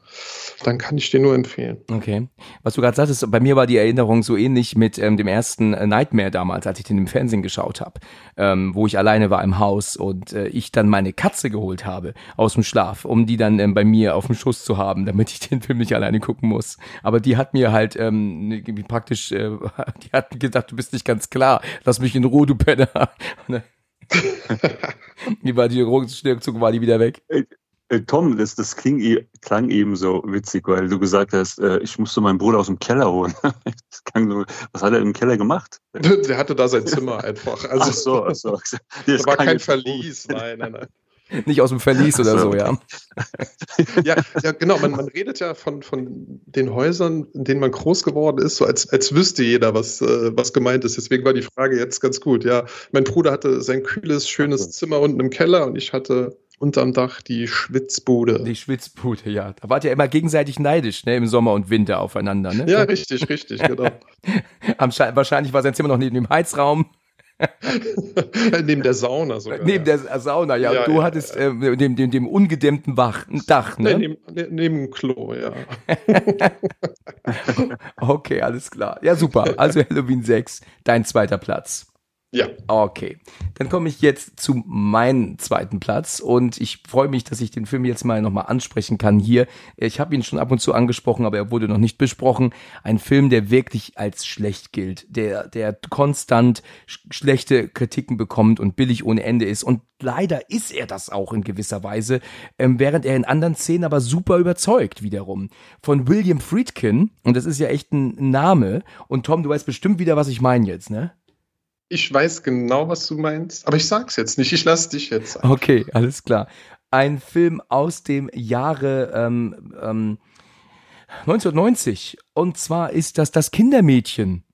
dann kann ich dir nur empfehlen. Okay. Was du gerade sagtest, bei mir war die Erinnerung so ähnlich mit ähm, dem ersten äh, Nightmare damals, als ich den im Fernsehen geschaut habe, ähm, wo ich alleine war im Haus und äh, ich dann meine Katze geholt habe aus dem Schlaf, um die dann ähm, bei mir auf dem Schuss zu haben, [LAUGHS] damit ich den Film nicht alleine gucken muss. Aber die hat mir halt ähm, praktisch, äh, [LAUGHS] die hat gedacht, du bist nicht ganz klar, lass mich in Ruhe, du Penner. [LAUGHS] die war die Ruckzuck war die wieder weg. Tom, das, das kling, e, klang eben so witzig, weil du gesagt hast, äh, ich musste meinen Bruder aus dem Keller holen. [LAUGHS] so, was hat er im Keller gemacht? Der hatte da sein Zimmer einfach. Also, ach so, ach so. [LAUGHS] Das war kein Verlies, nein, nein, nein. Nicht aus dem Verlies oder so, ja. [LAUGHS] ja, ja, genau. Man, man redet ja von, von den Häusern, in denen man groß geworden ist, so als, als wüsste jeder, was, äh, was gemeint ist. Deswegen war die Frage jetzt ganz gut. Ja, mein Bruder hatte sein kühles, schönes Zimmer unten im Keller und ich hatte unterm Dach die Schwitzbude. Die Schwitzbude, ja. Da wart ihr immer gegenseitig neidisch, ne, im Sommer und Winter aufeinander, ne? Ja, richtig, richtig, [LAUGHS] genau. wahrscheinlich war sein Zimmer noch neben dem Heizraum. [LAUGHS] neben der Sauna sogar. Neben ja. der Sauna, ja. ja du ja, hattest äh, dem, dem, dem ungedämmten Wach, Dach, ne? Neben, ne, neben dem Klo, ja. [LAUGHS] okay, alles klar. Ja, super. Also [LAUGHS] Halloween 6, dein zweiter Platz. Ja. Okay. Dann komme ich jetzt zu meinem zweiten Platz und ich freue mich, dass ich den Film jetzt mal nochmal ansprechen kann hier. Ich habe ihn schon ab und zu angesprochen, aber er wurde noch nicht besprochen. Ein Film, der wirklich als schlecht gilt, der, der konstant sch schlechte Kritiken bekommt und billig ohne Ende ist. Und leider ist er das auch in gewisser Weise, ähm, während er in anderen Szenen aber super überzeugt wiederum. Von William Friedkin, und das ist ja echt ein Name. Und Tom, du weißt bestimmt wieder, was ich meine jetzt, ne? Ich weiß genau, was du meinst, aber ich sag's jetzt nicht. Ich lass dich jetzt. Sagen. Okay, alles klar. Ein Film aus dem Jahre ähm, ähm, 1990. Und zwar ist das Das Kindermädchen.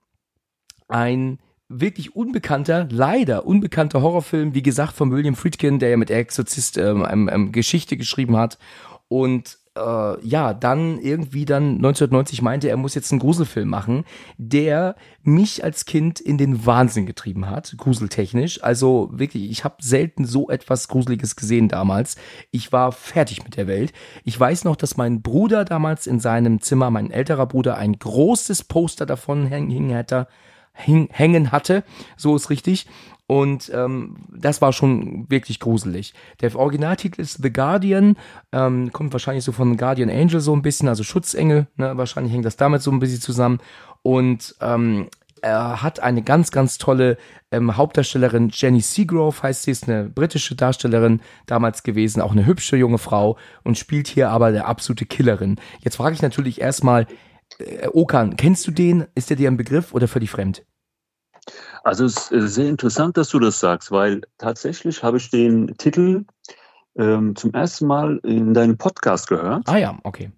Ein wirklich unbekannter, leider unbekannter Horrorfilm, wie gesagt, von William Friedkin, der ja mit Exorzist ähm, ähm, ähm Geschichte geschrieben hat. Und äh, ja, dann irgendwie dann 1990 meinte, er muss jetzt einen Gruselfilm machen, der mich als Kind in den Wahnsinn getrieben hat, gruseltechnisch. Also wirklich, ich habe selten so etwas Gruseliges gesehen damals. Ich war fertig mit der Welt. Ich weiß noch, dass mein Bruder damals in seinem Zimmer, mein älterer Bruder, ein großes Poster davon hängen hätte, hängen hatte, so ist richtig. Und ähm, das war schon wirklich gruselig. Der Originaltitel ist The Guardian, ähm, kommt wahrscheinlich so von Guardian Angel so ein bisschen, also Schutzengel, ne? wahrscheinlich hängt das damit so ein bisschen zusammen. Und ähm, er hat eine ganz, ganz tolle ähm, Hauptdarstellerin, Jenny Seagrove heißt sie, ist eine britische Darstellerin damals gewesen, auch eine hübsche junge Frau und spielt hier aber der absolute Killerin. Jetzt frage ich natürlich erstmal, äh, Okan, kennst du den? Ist der dir ein Begriff oder völlig fremd? Also es ist sehr interessant, dass du das sagst, weil tatsächlich habe ich den Titel ähm, zum ersten Mal in deinem Podcast gehört. Ah ja, okay.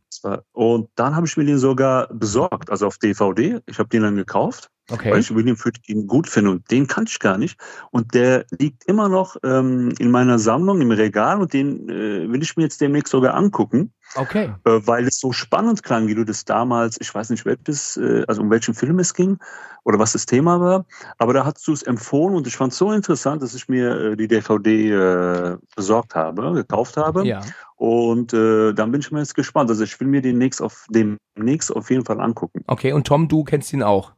Und dann habe ich mir den sogar besorgt, also auf DVD. Ich habe den dann gekauft, okay. weil ich William Friedkin gut finde und den kannte ich gar nicht. Und der liegt immer noch ähm, in meiner Sammlung im Regal und den äh, will ich mir jetzt demnächst sogar angucken. Okay. Äh, weil es so spannend klang, wie du das damals, ich weiß nicht, welches, äh, also um welchen Film es ging oder was das Thema war, aber da hast du es empfohlen und ich fand es so interessant, dass ich mir äh, die DVD äh, besorgt habe, gekauft habe. Ja. Und äh, dann bin ich mir jetzt gespannt. Also ich will mir den demnächst auf, demnächst auf jeden Fall angucken. Okay, und Tom, du kennst ihn auch?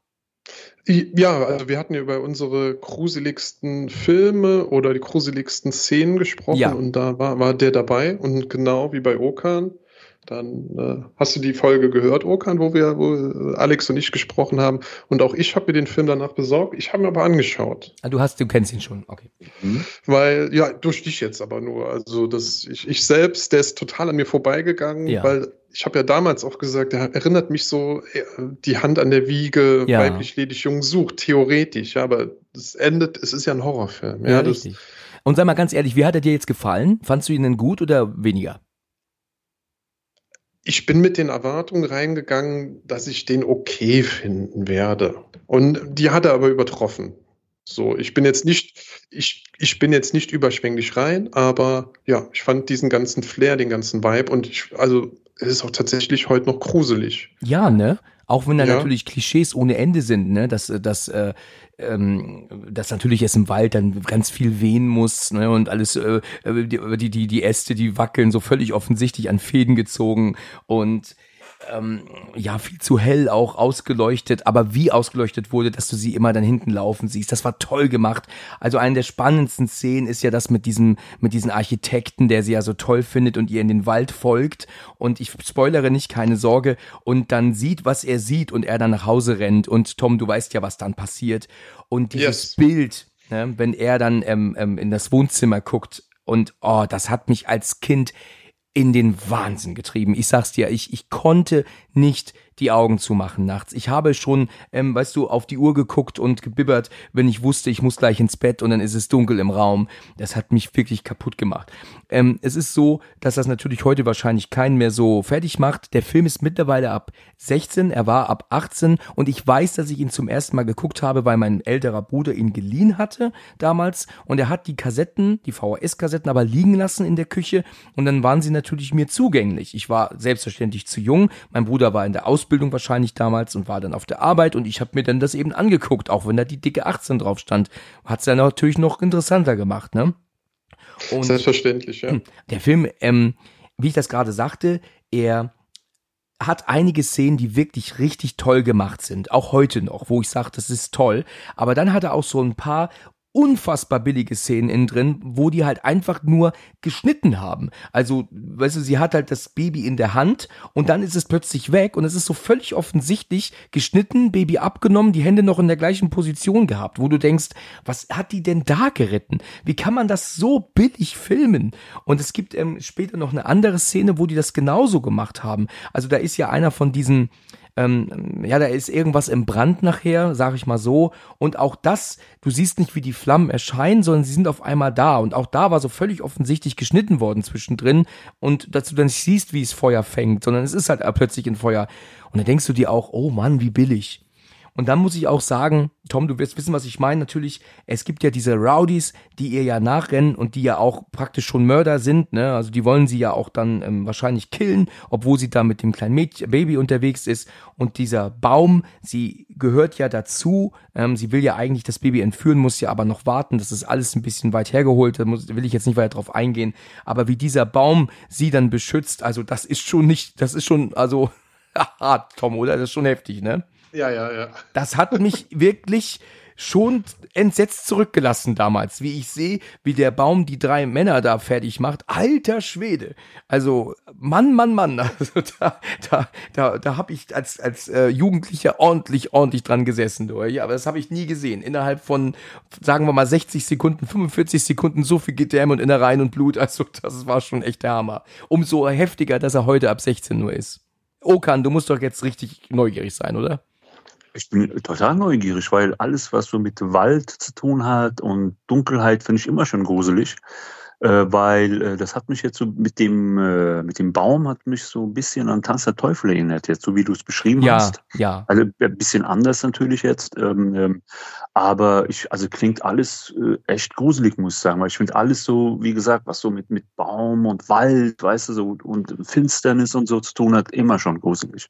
Ja, also wir hatten ja über unsere gruseligsten Filme oder die gruseligsten Szenen gesprochen ja. und da war, war der dabei und genau wie bei Okan dann äh, hast du die Folge gehört, Okan, wo wir, wo Alex und ich gesprochen haben. Und auch ich habe mir den Film danach besorgt. Ich habe mir aber angeschaut. Ah, du hast, du kennst ihn schon, okay. Mhm. Weil, ja, durch dich jetzt aber nur. Also das, ich, ich selbst, der ist total an mir vorbeigegangen, ja. weil ich habe ja damals auch gesagt, er erinnert mich so, äh, die Hand an der Wiege, ja. weiblich, ledig, jung sucht, theoretisch, ja, aber es endet, es ist ja ein Horrorfilm. Ja, ja richtig. Und sag mal ganz ehrlich, wie hat er dir jetzt gefallen? Fandst du ihn denn gut oder weniger? Ich bin mit den Erwartungen reingegangen, dass ich den okay finden werde. Und die hat er aber übertroffen. So, ich bin jetzt nicht, ich, ich bin jetzt nicht überschwänglich rein, aber ja, ich fand diesen ganzen Flair, den ganzen Vibe und ich, also es ist auch tatsächlich heute noch gruselig. Ja, ne? Auch wenn da ja. natürlich Klischees ohne Ende sind, ne? Dass, dass, äh, ähm, dass natürlich es im Wald dann ganz viel wehen muss, ne? Und alles, äh, die, die, die Äste, die wackeln, so völlig offensichtlich an Fäden gezogen und ähm, ja viel zu hell auch ausgeleuchtet, aber wie ausgeleuchtet wurde, dass du sie immer dann hinten laufen siehst, das war toll gemacht. Also eine der spannendsten Szenen ist ja das mit diesem mit diesen Architekten, der sie ja so toll findet und ihr in den Wald folgt. Und ich spoilere nicht, keine Sorge. Und dann sieht, was er sieht und er dann nach Hause rennt. Und Tom, du weißt ja, was dann passiert. Und dieses yes. Bild, ne, wenn er dann ähm, ähm, in das Wohnzimmer guckt und oh, das hat mich als Kind in den Wahnsinn getrieben. Ich sag's dir, ich, ich konnte nicht die Augen zumachen nachts. Ich habe schon, ähm, weißt du, auf die Uhr geguckt und gebibbert, wenn ich wusste, ich muss gleich ins Bett und dann ist es dunkel im Raum. Das hat mich wirklich kaputt gemacht. Ähm, es ist so, dass das natürlich heute wahrscheinlich keinen mehr so fertig macht. Der Film ist mittlerweile ab 16, er war ab 18 und ich weiß, dass ich ihn zum ersten Mal geguckt habe, weil mein älterer Bruder ihn geliehen hatte damals und er hat die Kassetten, die VHS-Kassetten aber liegen lassen in der Küche und dann waren sie natürlich mir zugänglich. Ich war selbstverständlich zu jung, mein Bruder war in der Ausbildung wahrscheinlich damals und war dann auf der Arbeit und ich habe mir dann das eben angeguckt, auch wenn da die dicke 18 drauf stand. Hat es dann natürlich noch interessanter gemacht, ne? Und Selbstverständlich, ja. Hm, der Film, ähm, wie ich das gerade sagte, er hat einige Szenen, die wirklich richtig toll gemacht sind, auch heute noch, wo ich sage, das ist toll. Aber dann hat er auch so ein paar unfassbar billige Szenen innen drin, wo die halt einfach nur geschnitten haben. Also, weißt du, sie hat halt das Baby in der Hand und dann ist es plötzlich weg und es ist so völlig offensichtlich geschnitten, Baby abgenommen, die Hände noch in der gleichen Position gehabt, wo du denkst, was hat die denn da geritten? Wie kann man das so billig filmen? Und es gibt ähm, später noch eine andere Szene, wo die das genauso gemacht haben. Also da ist ja einer von diesen ähm, ja, da ist irgendwas im Brand nachher, sag ich mal so. Und auch das, du siehst nicht, wie die Flammen erscheinen, sondern sie sind auf einmal da. Und auch da war so völlig offensichtlich geschnitten worden zwischendrin. Und dass du dann nicht siehst, wie es Feuer fängt, sondern es ist halt plötzlich ein Feuer. Und dann denkst du dir auch, oh Mann, wie billig. Und dann muss ich auch sagen, Tom, du wirst wissen, was ich meine. Natürlich, es gibt ja diese Rowdies, die ihr ja nachrennen und die ja auch praktisch schon Mörder sind. Ne? Also die wollen sie ja auch dann ähm, wahrscheinlich killen, obwohl sie da mit dem kleinen Mädchen, Baby unterwegs ist. Und dieser Baum, sie gehört ja dazu. Ähm, sie will ja eigentlich das Baby entführen, muss ja aber noch warten. Das ist alles ein bisschen weit hergeholt. Da muss, will ich jetzt nicht weiter drauf eingehen. Aber wie dieser Baum sie dann beschützt, also das ist schon nicht, das ist schon, also [LAUGHS] hart, Tom, oder? Das ist schon heftig, ne? Ja, ja, ja. Das hat mich [LAUGHS] wirklich schon entsetzt zurückgelassen damals, wie ich sehe, wie der Baum die drei Männer da fertig macht. Alter Schwede. Also, Mann, Mann, Mann. [LAUGHS] Also da, da, da, da habe ich als, als äh, Jugendlicher ordentlich, ordentlich dran gesessen. Du. Ja, aber das habe ich nie gesehen. Innerhalb von, sagen wir mal, 60 Sekunden, 45 Sekunden so viel Gedärme und Innereien und Blut. Also, das war schon echt der Hammer. Umso heftiger, dass er heute ab 16 nur ist. Okan, du musst doch jetzt richtig neugierig sein, oder? Ich bin total neugierig, weil alles, was so mit Wald zu tun hat und Dunkelheit, finde ich immer schon gruselig. Äh, weil äh, das hat mich jetzt so mit dem, äh, mit dem Baum hat mich so ein bisschen an Tanz der Teufel erinnert, jetzt so wie du es beschrieben ja, hast. Ja. Also ein bisschen anders natürlich jetzt. Ähm, ähm, aber ich, also klingt alles äh, echt gruselig, muss ich sagen, weil ich finde alles so, wie gesagt, was so mit, mit Baum und Wald, weißt du, so und Finsternis und so zu tun hat, immer schon gruselig.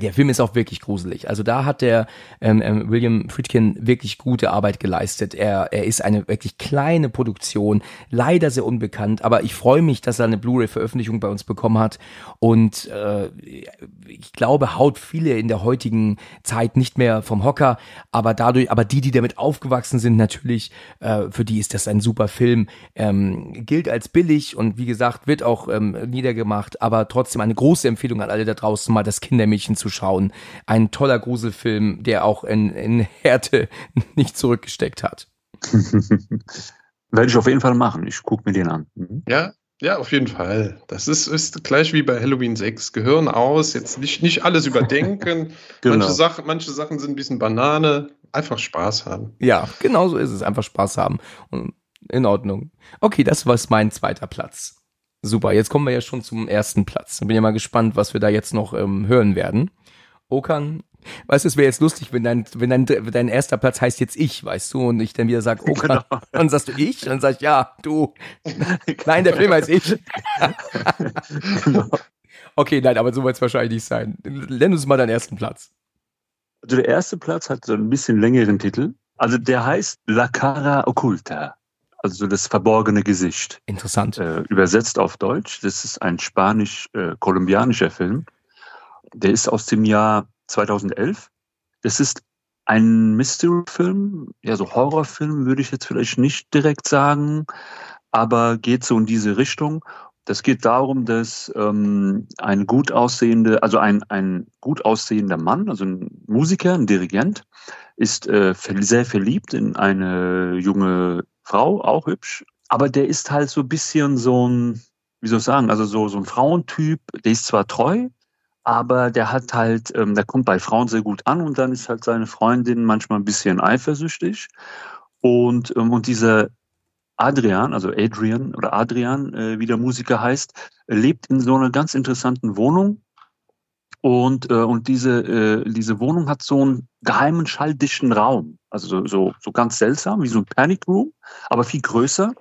Der Film ist auch wirklich gruselig. Also da hat der ähm, ähm, William Friedkin wirklich gute Arbeit geleistet. Er, er ist eine wirklich kleine Produktion, leider sehr unbekannt, aber ich freue mich, dass er eine Blu-ray-Veröffentlichung bei uns bekommen hat. Und äh, ich glaube, haut viele in der heutigen Zeit nicht mehr vom Hocker, aber dadurch, aber die, die damit aufgewachsen sind, natürlich, äh, für die ist das ein super Film. Ähm, gilt als billig und wie gesagt, wird auch ähm, niedergemacht, aber trotzdem eine große Empfehlung an alle da draußen, mal das Kindermädchen zu schauen. Ein toller Gruselfilm, der auch in, in Härte [LAUGHS] nicht zurückgesteckt hat. [LAUGHS] Werde ich auf jeden Fall machen. Ich gucke mir den an. Mhm. Ja, ja, auf jeden Fall. Das ist, ist gleich wie bei Halloween 6. Gehirn aus, jetzt nicht, nicht alles überdenken. [LAUGHS] genau. manche, Sachen, manche Sachen sind ein bisschen Banane. Einfach Spaß haben. Ja, genau so ist es. Einfach Spaß haben. in Ordnung. Okay, das war mein zweiter Platz. Super, jetzt kommen wir ja schon zum ersten Platz. Bin ja mal gespannt, was wir da jetzt noch ähm, hören werden. Okan, weißt du, es wäre jetzt lustig, wenn dein, wenn dein, dein erster Platz heißt jetzt ich, weißt du, und ich dann wieder sage, Okan, genau. dann sagst du ich, dann sag ich, ja, du. [LAUGHS] nein, der Film heißt ich. genau. Okay, nein, aber so wird es wahrscheinlich nicht sein. Nenn uns mal deinen ersten Platz. Also der erste Platz hat so ein bisschen längeren Titel. Also der heißt La Cara Oculta also so das verborgene Gesicht. Interessant. Äh, übersetzt auf Deutsch. Das ist ein spanisch-kolumbianischer äh, Film. Der ist aus dem Jahr 2011. Das ist ein Mystery-Film, ja, so Horrorfilm würde ich jetzt vielleicht nicht direkt sagen, aber geht so in diese Richtung. Das geht darum, dass ähm, ein gut aussehende, also ein, ein gut aussehender Mann, also ein Musiker, ein Dirigent, ist äh, sehr verliebt in eine junge Frau, auch hübsch. Aber der ist halt so ein bisschen so ein, wie soll ich sagen, also so, so ein Frauentyp, der ist zwar treu, aber der hat halt, ähm, der kommt bei Frauen sehr gut an und dann ist halt seine Freundin manchmal ein bisschen eifersüchtig. Und, ähm, und dieser Adrian, also Adrian oder Adrian, äh, wie der Musiker heißt, lebt in so einer ganz interessanten Wohnung und, äh, und diese, äh, diese Wohnung hat so einen geheimen schalldichten Raum. Also so, so, so ganz seltsam, wie so ein Panic Room, aber viel größer.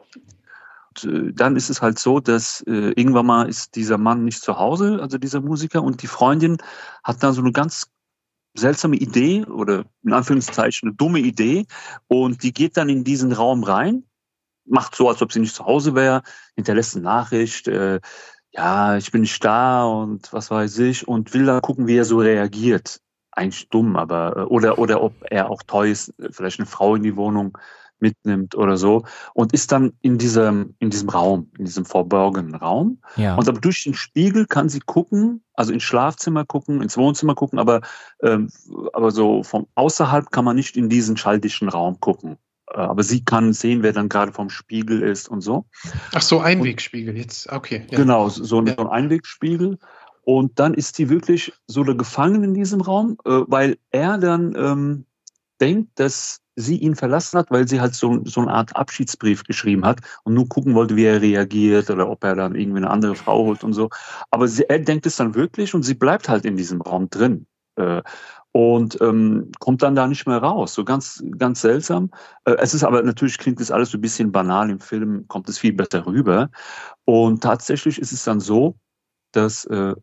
Und, äh, dann ist es halt so, dass äh, irgendwann mal ist dieser Mann nicht zu Hause, also dieser Musiker, und die Freundin hat dann so eine ganz seltsame Idee oder in Anführungszeichen eine dumme Idee und die geht dann in diesen Raum rein, macht so, als ob sie nicht zu Hause wäre, hinterlässt eine Nachricht, äh, ja, ich bin nicht da und was weiß ich und will dann gucken, wie er so reagiert. Eigentlich dumm, aber äh, oder oder ob er auch toll ist, vielleicht eine Frau in die Wohnung mitnimmt oder so und ist dann in diesem in diesem Raum, in diesem verborgenen Raum. Ja. Und aber durch den Spiegel kann sie gucken, also ins Schlafzimmer gucken, ins Wohnzimmer gucken, aber ähm, aber so von außerhalb kann man nicht in diesen schalldichten Raum gucken. Äh, aber sie kann sehen, wer dann gerade vom Spiegel ist und so. Ach so, Einwegspiegel jetzt, okay. Ja. Genau, so ein, ja. so ein Einwegspiegel. Und dann ist sie wirklich so gefangen in diesem Raum, äh, weil er dann ähm, denkt, dass sie ihn verlassen hat, weil sie halt so, so eine Art Abschiedsbrief geschrieben hat und nur gucken wollte, wie er reagiert oder ob er dann irgendwie eine andere Frau holt und so. Aber sie, er denkt es dann wirklich und sie bleibt halt in diesem Raum drin. Äh, und ähm, kommt dann da nicht mehr raus. So ganz, ganz seltsam. Äh, es ist aber natürlich klingt das alles so ein bisschen banal. Im Film kommt es viel besser rüber. Und tatsächlich ist es dann so, dass äh,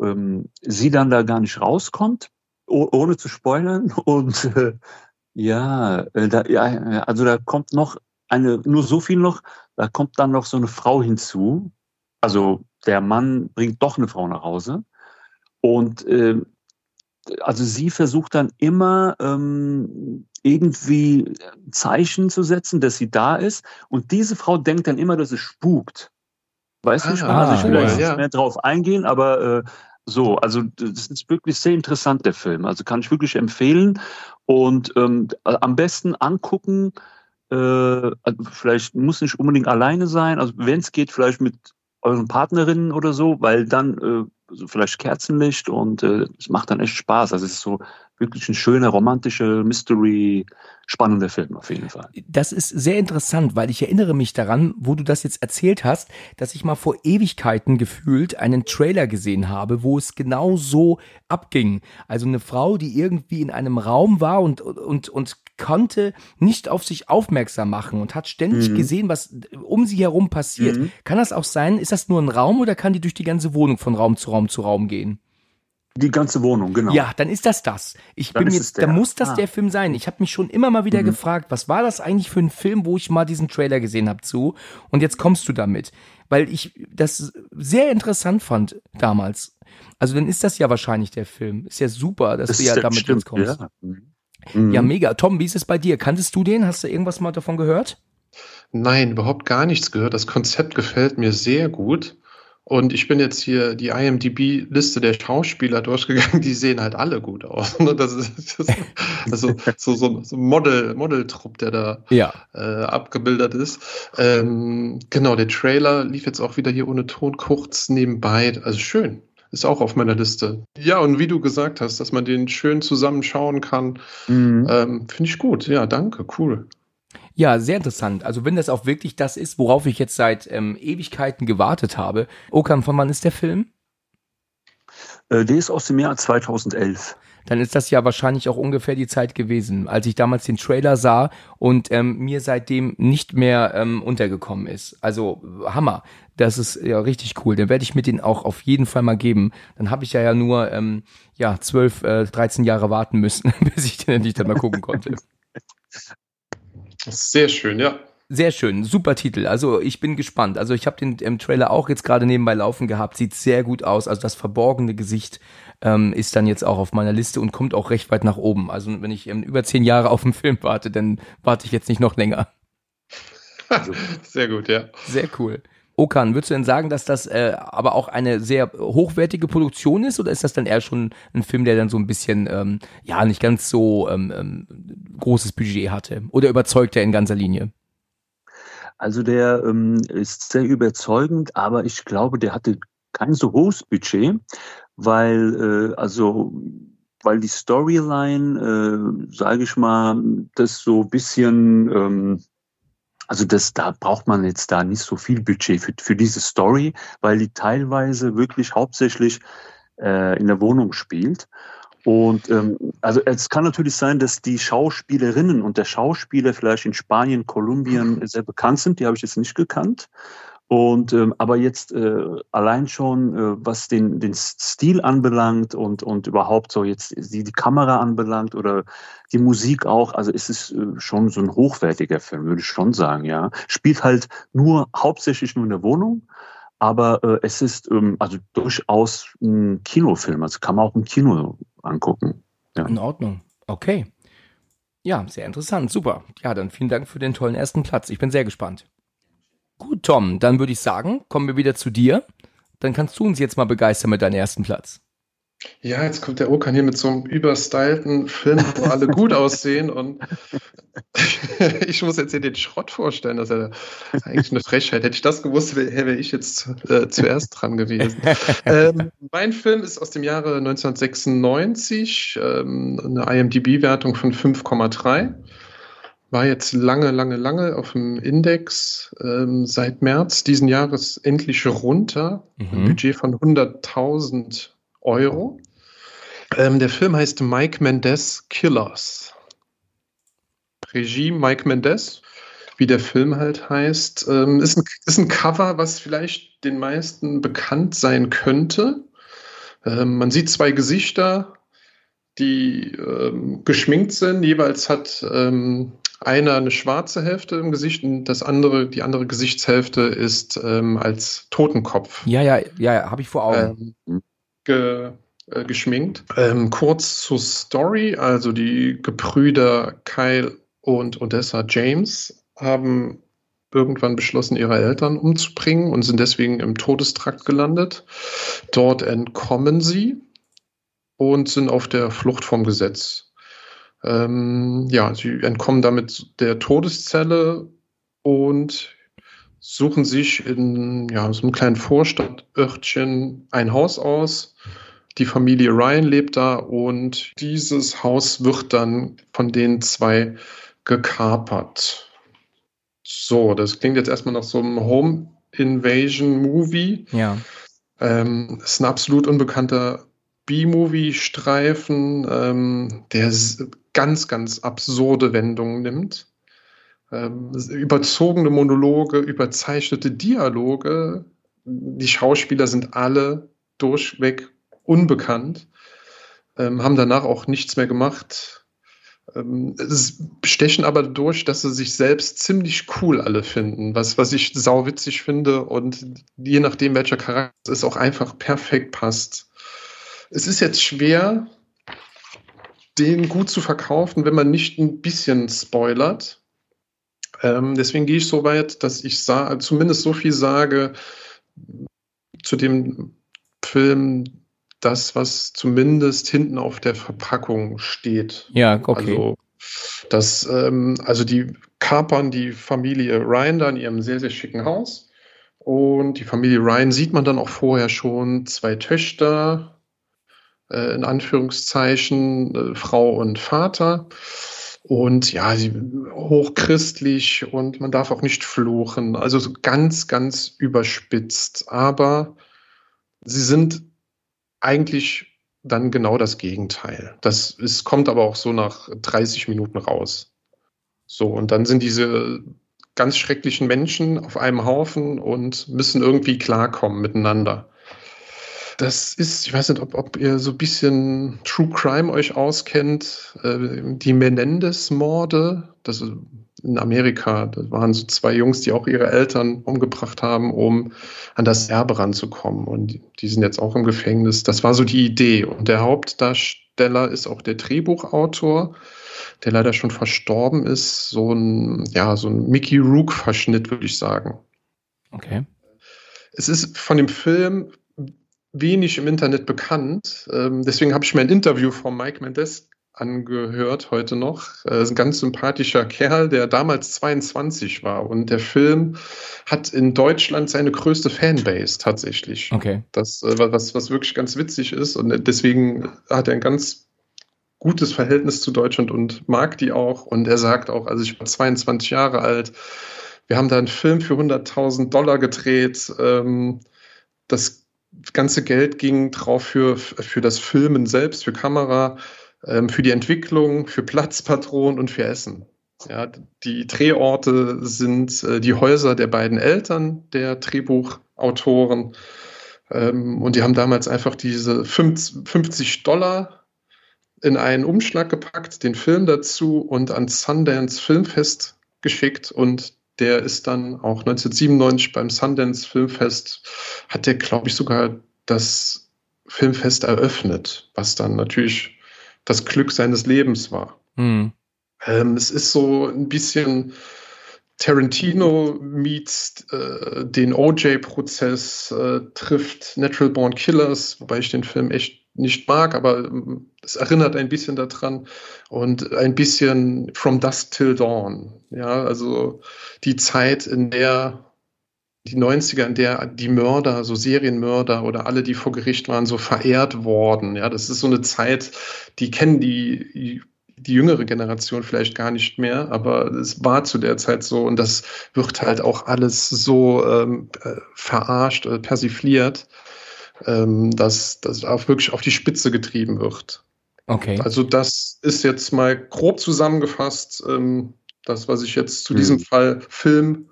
ähm, sie dann da gar nicht rauskommt, ohne zu spoilern. [LAUGHS] Und äh, ja, äh, da, ja, also da kommt noch eine, nur so viel noch, da kommt dann noch so eine Frau hinzu. Also der Mann bringt doch eine Frau nach Hause. Und äh, also sie versucht dann immer ähm, irgendwie Zeichen zu setzen, dass sie da ist. Und diese Frau denkt dann immer, dass es spukt. Weißt du, ah, also ich will ja. nicht mehr drauf eingehen, aber äh, so, also das ist wirklich sehr interessant, der Film. Also kann ich wirklich empfehlen. Und ähm, am besten angucken, äh, also vielleicht muss nicht unbedingt alleine sein, also wenn es geht, vielleicht mit euren Partnerinnen oder so, weil dann äh, so vielleicht Kerzenlicht und äh, es macht dann echt Spaß. Also es ist so wirklich ein schöner, romantischer, Mystery, spannender Film auf jeden Fall. Das ist sehr interessant, weil ich erinnere mich daran, wo du das jetzt erzählt hast, dass ich mal vor Ewigkeiten gefühlt einen Trailer gesehen habe, wo es genau so abging. Also eine Frau, die irgendwie in einem Raum war und, und, und konnte nicht auf sich aufmerksam machen und hat ständig mhm. gesehen, was um sie herum passiert. Mhm. Kann das auch sein? Ist das nur ein Raum oder kann die durch die ganze Wohnung von Raum zu Raum zu Raum gehen? Die ganze Wohnung, genau. Ja, dann ist das das. Ich dann bin jetzt, da muss das ah. der Film sein. Ich habe mich schon immer mal wieder mhm. gefragt, was war das eigentlich für ein Film, wo ich mal diesen Trailer gesehen habe zu? Und jetzt kommst du damit, weil ich das sehr interessant fand damals. Also dann ist das ja wahrscheinlich der Film. Ist ja super, dass das du ja damit stimmt, kommst. Ja. Mhm. ja, mega. Tom, wie ist es bei dir? Kanntest du den? Hast du irgendwas mal davon gehört? Nein, überhaupt gar nichts gehört. Das Konzept gefällt mir sehr gut. Und ich bin jetzt hier die IMDb-Liste der Schauspieler durchgegangen, die sehen halt alle gut aus. Ne? [LAUGHS] Das ist, das also so, so, so ein Model, Modeltrupp, der da ja. äh, abgebildet ist. Ähm, genau, der Trailer lief jetzt auch wieder hier ohne Ton kurz nebenbei. Also schön. Ist auch auf meiner Liste. Ja, und wie du gesagt hast, dass man den schön zusammenschauen kann, mhm. ähm, finde ich gut. Ja, danke, cool. Ja, sehr interessant. Also wenn das auch wirklich das ist, worauf ich jetzt seit ähm, Ewigkeiten gewartet habe. Okan, von wann ist der Film? Äh, der ist aus dem Jahr 2011 dann ist das ja wahrscheinlich auch ungefähr die Zeit gewesen, als ich damals den Trailer sah und ähm, mir seitdem nicht mehr ähm, untergekommen ist. Also Hammer. Das ist ja richtig cool. Den werde ich mir den auch auf jeden Fall mal geben. Dann habe ich ja ja nur ähm, ja zwölf, äh, 13 Jahre warten müssen, [LAUGHS] bis ich den endlich dann mal gucken konnte. [LAUGHS] Sehr schön, ja. Sehr schön, super Titel. Also ich bin gespannt. Also ich habe den im Trailer auch jetzt gerade nebenbei laufen gehabt. Sieht sehr gut aus. Also das verborgene Gesicht ähm, ist dann jetzt auch auf meiner Liste und kommt auch recht weit nach oben. Also wenn ich ähm, über zehn Jahre auf einen Film warte, dann warte ich jetzt nicht noch länger. [LAUGHS] sehr gut, ja. Sehr cool. Okan, würdest du denn sagen, dass das äh, aber auch eine sehr hochwertige Produktion ist oder ist das dann eher schon ein Film, der dann so ein bisschen, ähm, ja, nicht ganz so ähm, ähm, großes Budget hatte? Oder überzeugt er in ganzer Linie? Also der ähm, ist sehr überzeugend, aber ich glaube, der hatte kein so hohes Budget, weil äh, also weil die Storyline, äh, sage ich mal, das so bisschen ähm, also das, da braucht man jetzt da nicht so viel Budget für, für diese Story, weil die teilweise wirklich hauptsächlich äh, in der Wohnung spielt. Und ähm, also es kann natürlich sein, dass die Schauspielerinnen und der Schauspieler vielleicht in Spanien, Kolumbien [LAUGHS] sehr bekannt sind. Die habe ich jetzt nicht gekannt. Und ähm, aber jetzt äh, allein schon, äh, was den, den Stil anbelangt und, und überhaupt so jetzt die, die Kamera anbelangt oder die Musik auch, also ist es äh, schon so ein hochwertiger Film, würde ich schon sagen, ja. Spielt halt nur hauptsächlich nur in der Wohnung, aber äh, es ist ähm, also durchaus ein Kinofilm, also kann man auch im Kino angucken. Ja. In Ordnung. Okay. Ja, sehr interessant. Super. Ja, dann vielen Dank für den tollen ersten Platz. Ich bin sehr gespannt. Gut, Tom, dann würde ich sagen, kommen wir wieder zu dir. Dann kannst du uns jetzt mal begeistern mit deinem ersten Platz. Ja, jetzt kommt der Okan hier mit so einem überstylten Film, wo alle gut aussehen und [LAUGHS] ich muss jetzt hier den Schrott vorstellen. Das ist ja eigentlich eine Frechheit. Hätte ich das gewusst, wäre wär ich jetzt äh, zuerst dran gewesen. [LAUGHS] ähm, mein Film ist aus dem Jahre 1996, ähm, eine IMDb-Wertung von 5,3. War jetzt lange, lange, lange auf dem Index. Ähm, seit März diesen Jahres endlich runter. Mhm. Ein Budget von 100.000 Euro. Ähm, der Film heißt Mike Mendes Killers. Regie Mike Mendes, wie der Film halt heißt. Ähm, ist, ein, ist ein Cover, was vielleicht den meisten bekannt sein könnte. Ähm, man sieht zwei Gesichter, die ähm, geschminkt sind. Jeweils hat ähm, einer eine schwarze Hälfte im Gesicht und das andere, die andere Gesichtshälfte ist ähm, als Totenkopf. Ja, ja, ja, habe ich vor Augen. Ähm, ge, äh, geschminkt. Ähm, kurz zur Story, also die Gebrüder Kyle und Odessa James haben irgendwann beschlossen, ihre Eltern umzubringen und sind deswegen im Todestrakt gelandet. Dort entkommen sie und sind auf der Flucht vom Gesetz. Ähm, ja, sie entkommen damit der Todeszelle und suchen sich in ja, so einem kleinen Vorstadtörtchen ein Haus aus. Die Familie Ryan lebt da und dieses Haus wird dann von den zwei gekapert. So, das klingt jetzt erstmal nach so einem Home Invasion Movie. Ja. Ähm, ist ein absolut unbekannter B-Movie-Streifen, ähm, der ganz, ganz absurde Wendungen nimmt ähm, überzogene Monologe, überzeichnete Dialoge. Die Schauspieler sind alle durchweg unbekannt, ähm, haben danach auch nichts mehr gemacht. Ähm, es bestechen aber durch, dass sie sich selbst ziemlich cool alle finden, was, was ich sauwitzig finde und je nachdem, welcher Charakter es auch einfach perfekt passt. Es ist jetzt schwer, den gut zu verkaufen, wenn man nicht ein bisschen spoilert. Ähm, deswegen gehe ich so weit, dass ich zumindest so viel sage zu dem Film, das, was zumindest hinten auf der Verpackung steht. Ja, okay. Also, das, ähm, also die kapern die Familie Ryan da in ihrem sehr, sehr schicken Haus. Und die Familie Ryan sieht man dann auch vorher schon. Zwei Töchter, äh, in Anführungszeichen, äh, Frau und Vater. Und ja, sie hochchristlich und man darf auch nicht fluchen. Also so ganz, ganz überspitzt. Aber sie sind eigentlich dann genau das Gegenteil. Das ist, kommt aber auch so nach 30 Minuten raus. So, und dann sind diese ganz schrecklichen Menschen auf einem Haufen und müssen irgendwie klarkommen miteinander. Das ist, ich weiß nicht, ob, ob ihr so ein bisschen True Crime euch auskennt. Äh, die Menendez-Morde, das ist in Amerika, das waren so zwei Jungs, die auch ihre Eltern umgebracht haben, um an das Erbe ranzukommen. Und die sind jetzt auch im Gefängnis. Das war so die Idee. Und der Hauptdarsteller ist auch der Drehbuchautor, der leider schon verstorben ist. So ein, ja, so ein Mickey Rook-Verschnitt, würde ich sagen. Okay. Es ist von dem Film wenig im Internet bekannt. Ähm, deswegen habe ich mir ein Interview von Mike Mendes angehört heute noch. Ist ein ganz sympathischer Kerl, der damals 22 war. Und der Film hat in Deutschland seine größte Fanbase tatsächlich. Okay. Das, äh, was, was wirklich ganz witzig ist. Und deswegen hat er ein ganz gutes Verhältnis zu Deutschland und mag die auch. Und er sagt auch, also ich war 22 Jahre alt. Wir haben da einen Film für 100.000 Dollar gedreht. Ähm, das ganze Geld ging drauf für, für das Filmen selbst, für Kamera, ähm, für die Entwicklung, für Platzpatronen und für Essen. Ja, die Drehorte sind äh, die Häuser der beiden Eltern der Drehbuchautoren. Ähm, und die haben damals einfach diese 50 Dollar in einen Umschlag gepackt, den Film dazu und ans Sundance Filmfest geschickt und der ist dann auch 1997 beim Sundance Filmfest, hat der, glaube ich, sogar das Filmfest eröffnet, was dann natürlich das Glück seines Lebens war. Mhm. Ähm, es ist so ein bisschen Tarantino meets äh, den OJ-Prozess, äh, trifft Natural Born Killers, wobei ich den Film echt nicht mag, aber ähm, es erinnert ein bisschen daran und ein bisschen From Dusk Till Dawn. Ja, also die Zeit, in der die 90er, in der die Mörder, so Serienmörder oder alle, die vor Gericht waren, so verehrt worden. Ja, das ist so eine Zeit, die kennen die, die jüngere Generation vielleicht gar nicht mehr, aber es war zu der Zeit so und das wird halt auch alles so ähm, äh, verarscht, persifliert ähm, dass das auch wirklich auf die Spitze getrieben wird. Okay. Also das ist jetzt mal grob zusammengefasst, ähm, das, was ich jetzt zu hm. diesem Fall Film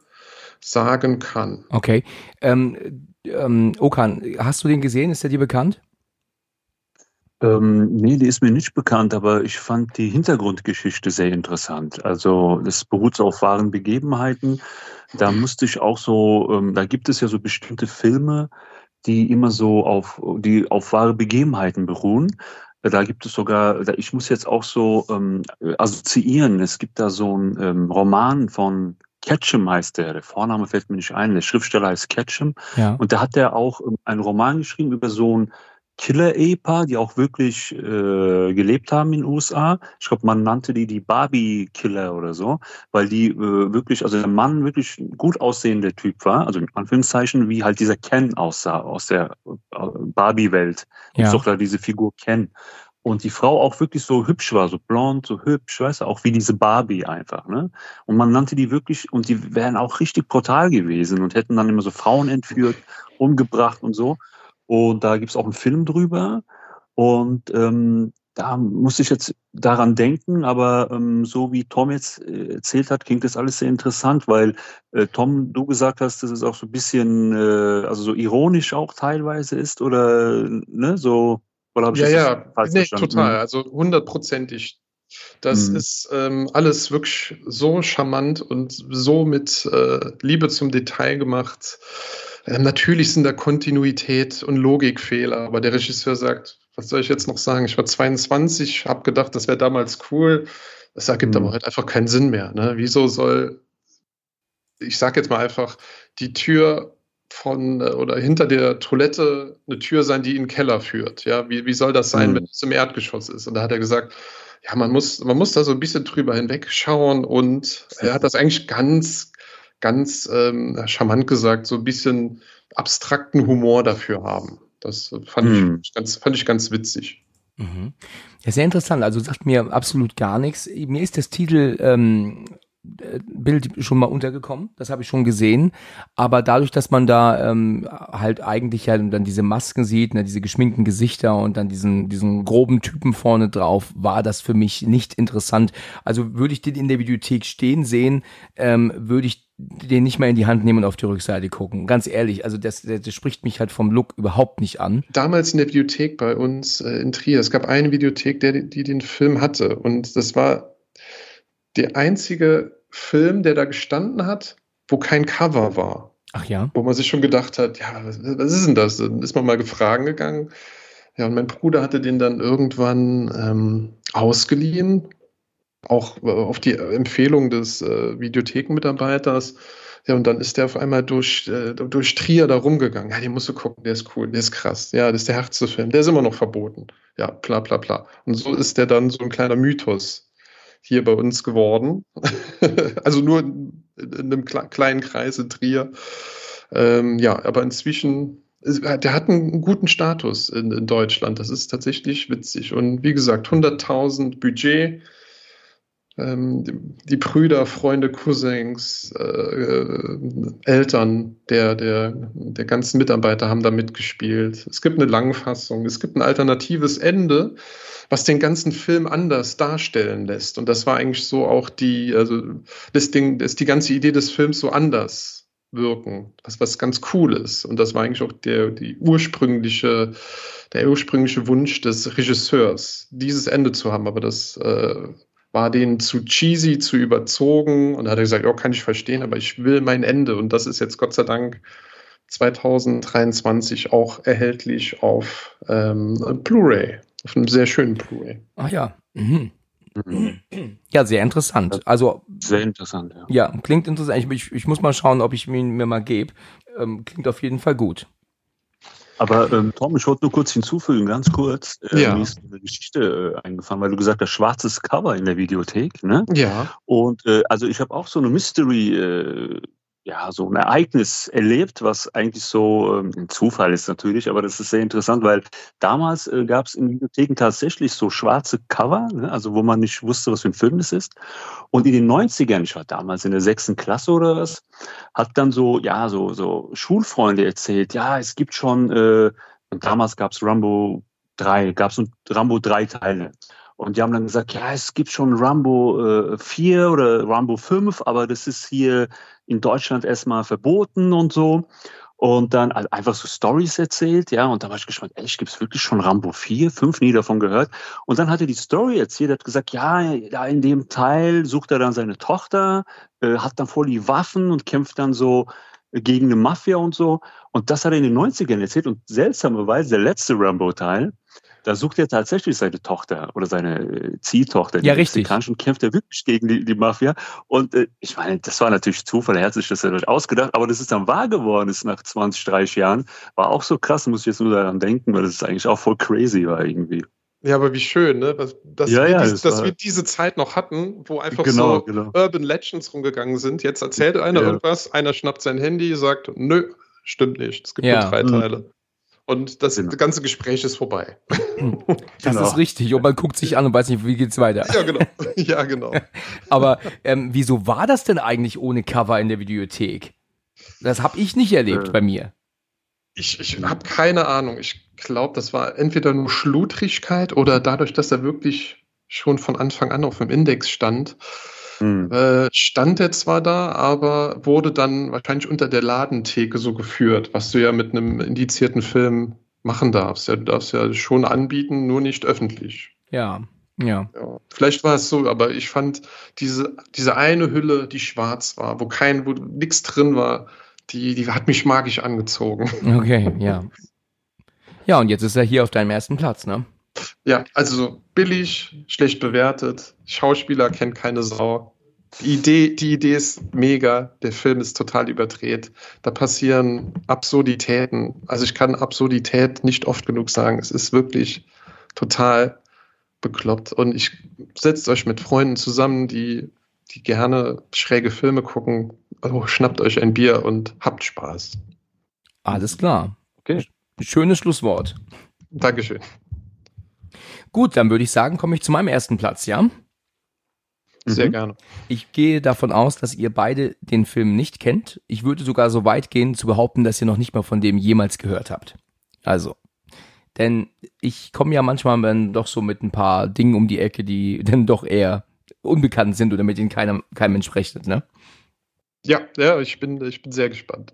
sagen kann. Okay. Ähm, ähm, Okan, hast du den gesehen? Ist der dir bekannt? Ähm, nee, die ist mir nicht bekannt, aber ich fand die Hintergrundgeschichte sehr interessant. Also das beruht auf wahren Begebenheiten. Da musste ich auch so, ähm, da gibt es ja so bestimmte Filme, die immer so auf, die auf wahre Begebenheiten beruhen. Da gibt es sogar, ich muss jetzt auch so ähm, assoziieren, es gibt da so einen ähm, Roman von Ketchum heißt der, der Vorname fällt mir nicht ein, der Schriftsteller heißt Ketchum. Ja. Und da hat er auch ähm, einen Roman geschrieben über so ein Killer-Ehepaar, die auch wirklich äh, gelebt haben in den USA. Ich glaube, man nannte die die Barbie-Killer oder so, weil die äh, wirklich, also der Mann wirklich ein gut aussehender Typ war, also in Anführungszeichen, wie halt dieser Ken aussah aus der äh, Barbie-Welt. Ja. Doch da diese Figur Ken. Und die Frau auch wirklich so hübsch war, so blond, so hübsch, weißt du, auch wie diese Barbie einfach, ne? Und man nannte die wirklich, und die wären auch richtig brutal gewesen und hätten dann immer so Frauen entführt, umgebracht und so. Und da gibt es auch einen Film drüber. Und ähm, da muss ich jetzt daran denken, aber ähm, so wie Tom jetzt äh, erzählt hat, klingt das alles sehr interessant, weil äh, Tom, du gesagt hast, dass es auch so ein bisschen, äh, also so ironisch auch teilweise ist oder ne, so Oder ja, das ja, nee, total. Mhm. Also hundertprozentig. Das mhm. ist ähm, alles wirklich so charmant und so mit äh, Liebe zum Detail gemacht. Äh, natürlich sind da Kontinuität und Logikfehler, aber der Regisseur sagt, was soll ich jetzt noch sagen? Ich war 22, habe gedacht, das wäre damals cool. Das ergibt mhm. aber heute einfach keinen Sinn mehr. Ne? Wieso soll, ich sage jetzt mal einfach, die Tür von äh, oder hinter der Toilette eine Tür sein, die in den Keller führt? Ja, wie, wie soll das sein, mhm. wenn es im Erdgeschoss ist? Und da hat er gesagt, ja, man muss, man muss da so ein bisschen drüber hinwegschauen und er hat das eigentlich ganz, ganz ähm, charmant gesagt, so ein bisschen abstrakten Humor dafür haben. Das fand, hm. ich, ganz, fand ich ganz witzig. Mhm. Ja, sehr interessant. Also sagt mir absolut gar nichts. Mir ist das Titel ähm, Bild schon mal untergekommen, das habe ich schon gesehen. Aber dadurch, dass man da ähm, halt eigentlich ja dann diese Masken sieht, ne, diese geschminkten Gesichter und dann diesen, diesen groben Typen vorne drauf, war das für mich nicht interessant. Also würde ich den in der Bibliothek stehen sehen, ähm, würde ich den nicht mal in die Hand nehmen und auf die Rückseite gucken. Ganz ehrlich, also das, das, spricht mich halt vom Look überhaupt nicht an. Damals in der Bibliothek bei uns äh, in Trier, es gab eine Bibliothek, der, die den Film hatte und das war der einzige Film, der da gestanden hat, wo kein Cover war. Ach ja. Wo man sich schon gedacht hat, ja, was, was ist denn das? Dann ist man mal gefragen gegangen. Ja, und mein Bruder hatte den dann irgendwann ähm, ausgeliehen, auch äh, auf die Empfehlung des äh, Videothekenmitarbeiters. Ja, und dann ist der auf einmal durch, äh, durch Trier da rumgegangen. Ja, den musst du gucken, der ist cool, der ist krass. Ja, das ist der Herzfilm, der ist immer noch verboten. Ja, bla bla bla. Und so ist der dann so ein kleiner Mythos hier bei uns geworden. [LAUGHS] also nur in, einem kleinen Kreis in Trier. Ähm, ja, aber inzwischen, der hat einen guten Status in, in Deutschland. Das ist tatsächlich witzig. Und wie gesagt, 100.000 Budget. Ähm, die, Brüder, Freunde, Cousins, äh, äh, Eltern der, der, der ganzen Mitarbeiter haben da mitgespielt. Es gibt eine Langfassung, es gibt ein alternatives Ende was den ganzen Film anders darstellen lässt. Und das war eigentlich so auch die, also das Ding, das die ganze Idee des Films so anders wirken, was, was ganz cool ist. Und das war eigentlich auch der, die ursprüngliche, der ursprüngliche Wunsch des Regisseurs, dieses Ende zu haben. Aber das äh, war denen zu cheesy, zu überzogen. Und da hat er gesagt, ja, kann ich verstehen, aber ich will mein Ende. Und das ist jetzt Gott sei Dank 2023 auch erhältlich auf ähm, Blu-ray. Auf einem sehr schönen Blu-ray. Ach ja. Mhm. Ja, sehr interessant. Also sehr interessant. Ja, ja klingt interessant. Ich, ich, muss mal schauen, ob ich ihn mir mal gebe. Ähm, klingt auf jeden Fall gut. Aber ähm, Tom, ich wollte nur kurz hinzufügen, ganz kurz. Äh, ja. Mir ist eine Geschichte äh, eingefallen, weil du gesagt hast, schwarzes Cover in der Videothek. Ne? Ja. Und äh, also ich habe auch so eine Mystery äh, ja, so ein Ereignis erlebt, was eigentlich so ähm, ein Zufall ist natürlich, aber das ist sehr interessant, weil damals äh, gab es in Bibliotheken tatsächlich so schwarze Cover, ne, also wo man nicht wusste, was für ein Film das ist. Und in den 90ern, ich war damals in der sechsten Klasse oder was, hat dann so, ja, so, so Schulfreunde erzählt, ja, es gibt schon, äh, und damals gab es Rambo 3, gab es Rambo 3 Teile. Und die haben dann gesagt, ja, es gibt schon Rambo äh, 4 oder Rambo 5, aber das ist hier in Deutschland erstmal verboten und so. Und dann einfach so Stories erzählt, ja, und da war ich gespannt, echt, gibt es wirklich schon Rambo 4, 5 nie davon gehört. Und dann hat er die Story erzählt, hat gesagt, ja, da in dem Teil sucht er dann seine Tochter, äh, hat dann voll die Waffen und kämpft dann so gegen eine Mafia und so. Und das hat er in den 90ern erzählt und seltsamerweise der letzte Rambo-Teil, da sucht er tatsächlich seine Tochter oder seine äh, Ziehtochter, die ja, richtig. und kämpft er wirklich gegen die, die Mafia. Und äh, ich meine, das war natürlich Zufall, er hat sich das ja nicht ausgedacht, aber das ist dann wahr geworden ist nach 20, 30 Jahren. War auch so krass, muss ich jetzt nur daran denken, weil das ist eigentlich auch voll crazy war irgendwie. Ja, aber wie schön, ne? Dass, dass, ja, wir, ja, dies, dass wir, diese Zeit noch hatten, wo einfach genau, so genau. Urban Legends rumgegangen sind. Jetzt erzählt einer ja. irgendwas, einer schnappt sein Handy, sagt, nö, stimmt nicht, es gibt nur drei Teile. Und das genau. ganze Gespräch ist vorbei. [LAUGHS] Das genau. ist richtig. Und man guckt sich an und weiß nicht, wie geht's weiter. Ja, genau. [LAUGHS] Ja, genau. [LAUGHS] Aber ähm, wieso war das denn eigentlich ohne Cover in der Videothek? Das habe ich nicht erlebt äh. bei mir. Ich, ich habe keine Ahnung. Ich glaube, das war entweder nur Schludrigkeit oder dadurch, dass er wirklich schon von Anfang an auf dem Index stand, Mhm. Äh, stand er zwar da, aber wurde dann wahrscheinlich unter der Ladentheke so geführt, was du ja mit einem indizierten Film machen darfst. Ja, du darfst ja schon anbieten, nur nicht öffentlich. Ja, ja. Ja, vielleicht war es so, aber ich fand diese, diese eine Hülle, die schwarz war, wo kein, wo nichts drin war, die, die hat mich magisch angezogen. Okay, ja. Ja, und jetzt ist er hier auf deinem ersten Platz, ne? Ja, also billig, schlecht bewertet, Schauspieler kennt keine Sau. Die Idee, die Idee ist mega, der Film ist total überdreht. Da passieren Absurditäten. Also ich kann Absurdität nicht oft genug sagen. Es ist wirklich total bekloppt. Und ich setzt euch mit Freunden zusammen, die, die gerne schräge Filme gucken. Oh, schnappt euch ein Bier und habt Spaß. Alles klar. Okay. Schönes Schlusswort. Dankeschön. Gut, dann würde ich sagen, komme ich zu meinem ersten Platz, ja? Sehr Mhm. gerne. Ich gehe davon aus, dass ihr beide den Film nicht kennt. Ich würde sogar so weit gehen zu behaupten, dass ihr noch nicht mal von dem jemals gehört habt. Also, denn ich komme ja manchmal dann doch so mit ein paar Dingen um die Ecke, die [LAUGHS] dann doch eher unbekannt sind oder mit denen keiner, kein Mensch rechnet, ne? Ja, ja, ich bin, ich bin sehr gespannt.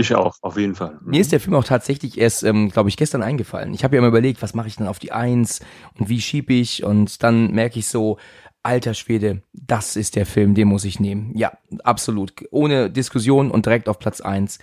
Ich auch, auf jeden Fall. Mhm. Mir ist der Film auch tatsächlich erst, ähm, glaube ich, gestern eingefallen. Ich habe ja immer überlegt, was mache ich denn auf die Eins und wie schieb ich und dann merke ich so, alter Schwede, das ist der Film, den muss ich nehmen. Ja, absolut. Ohne Diskussion und direkt auf Platz eins.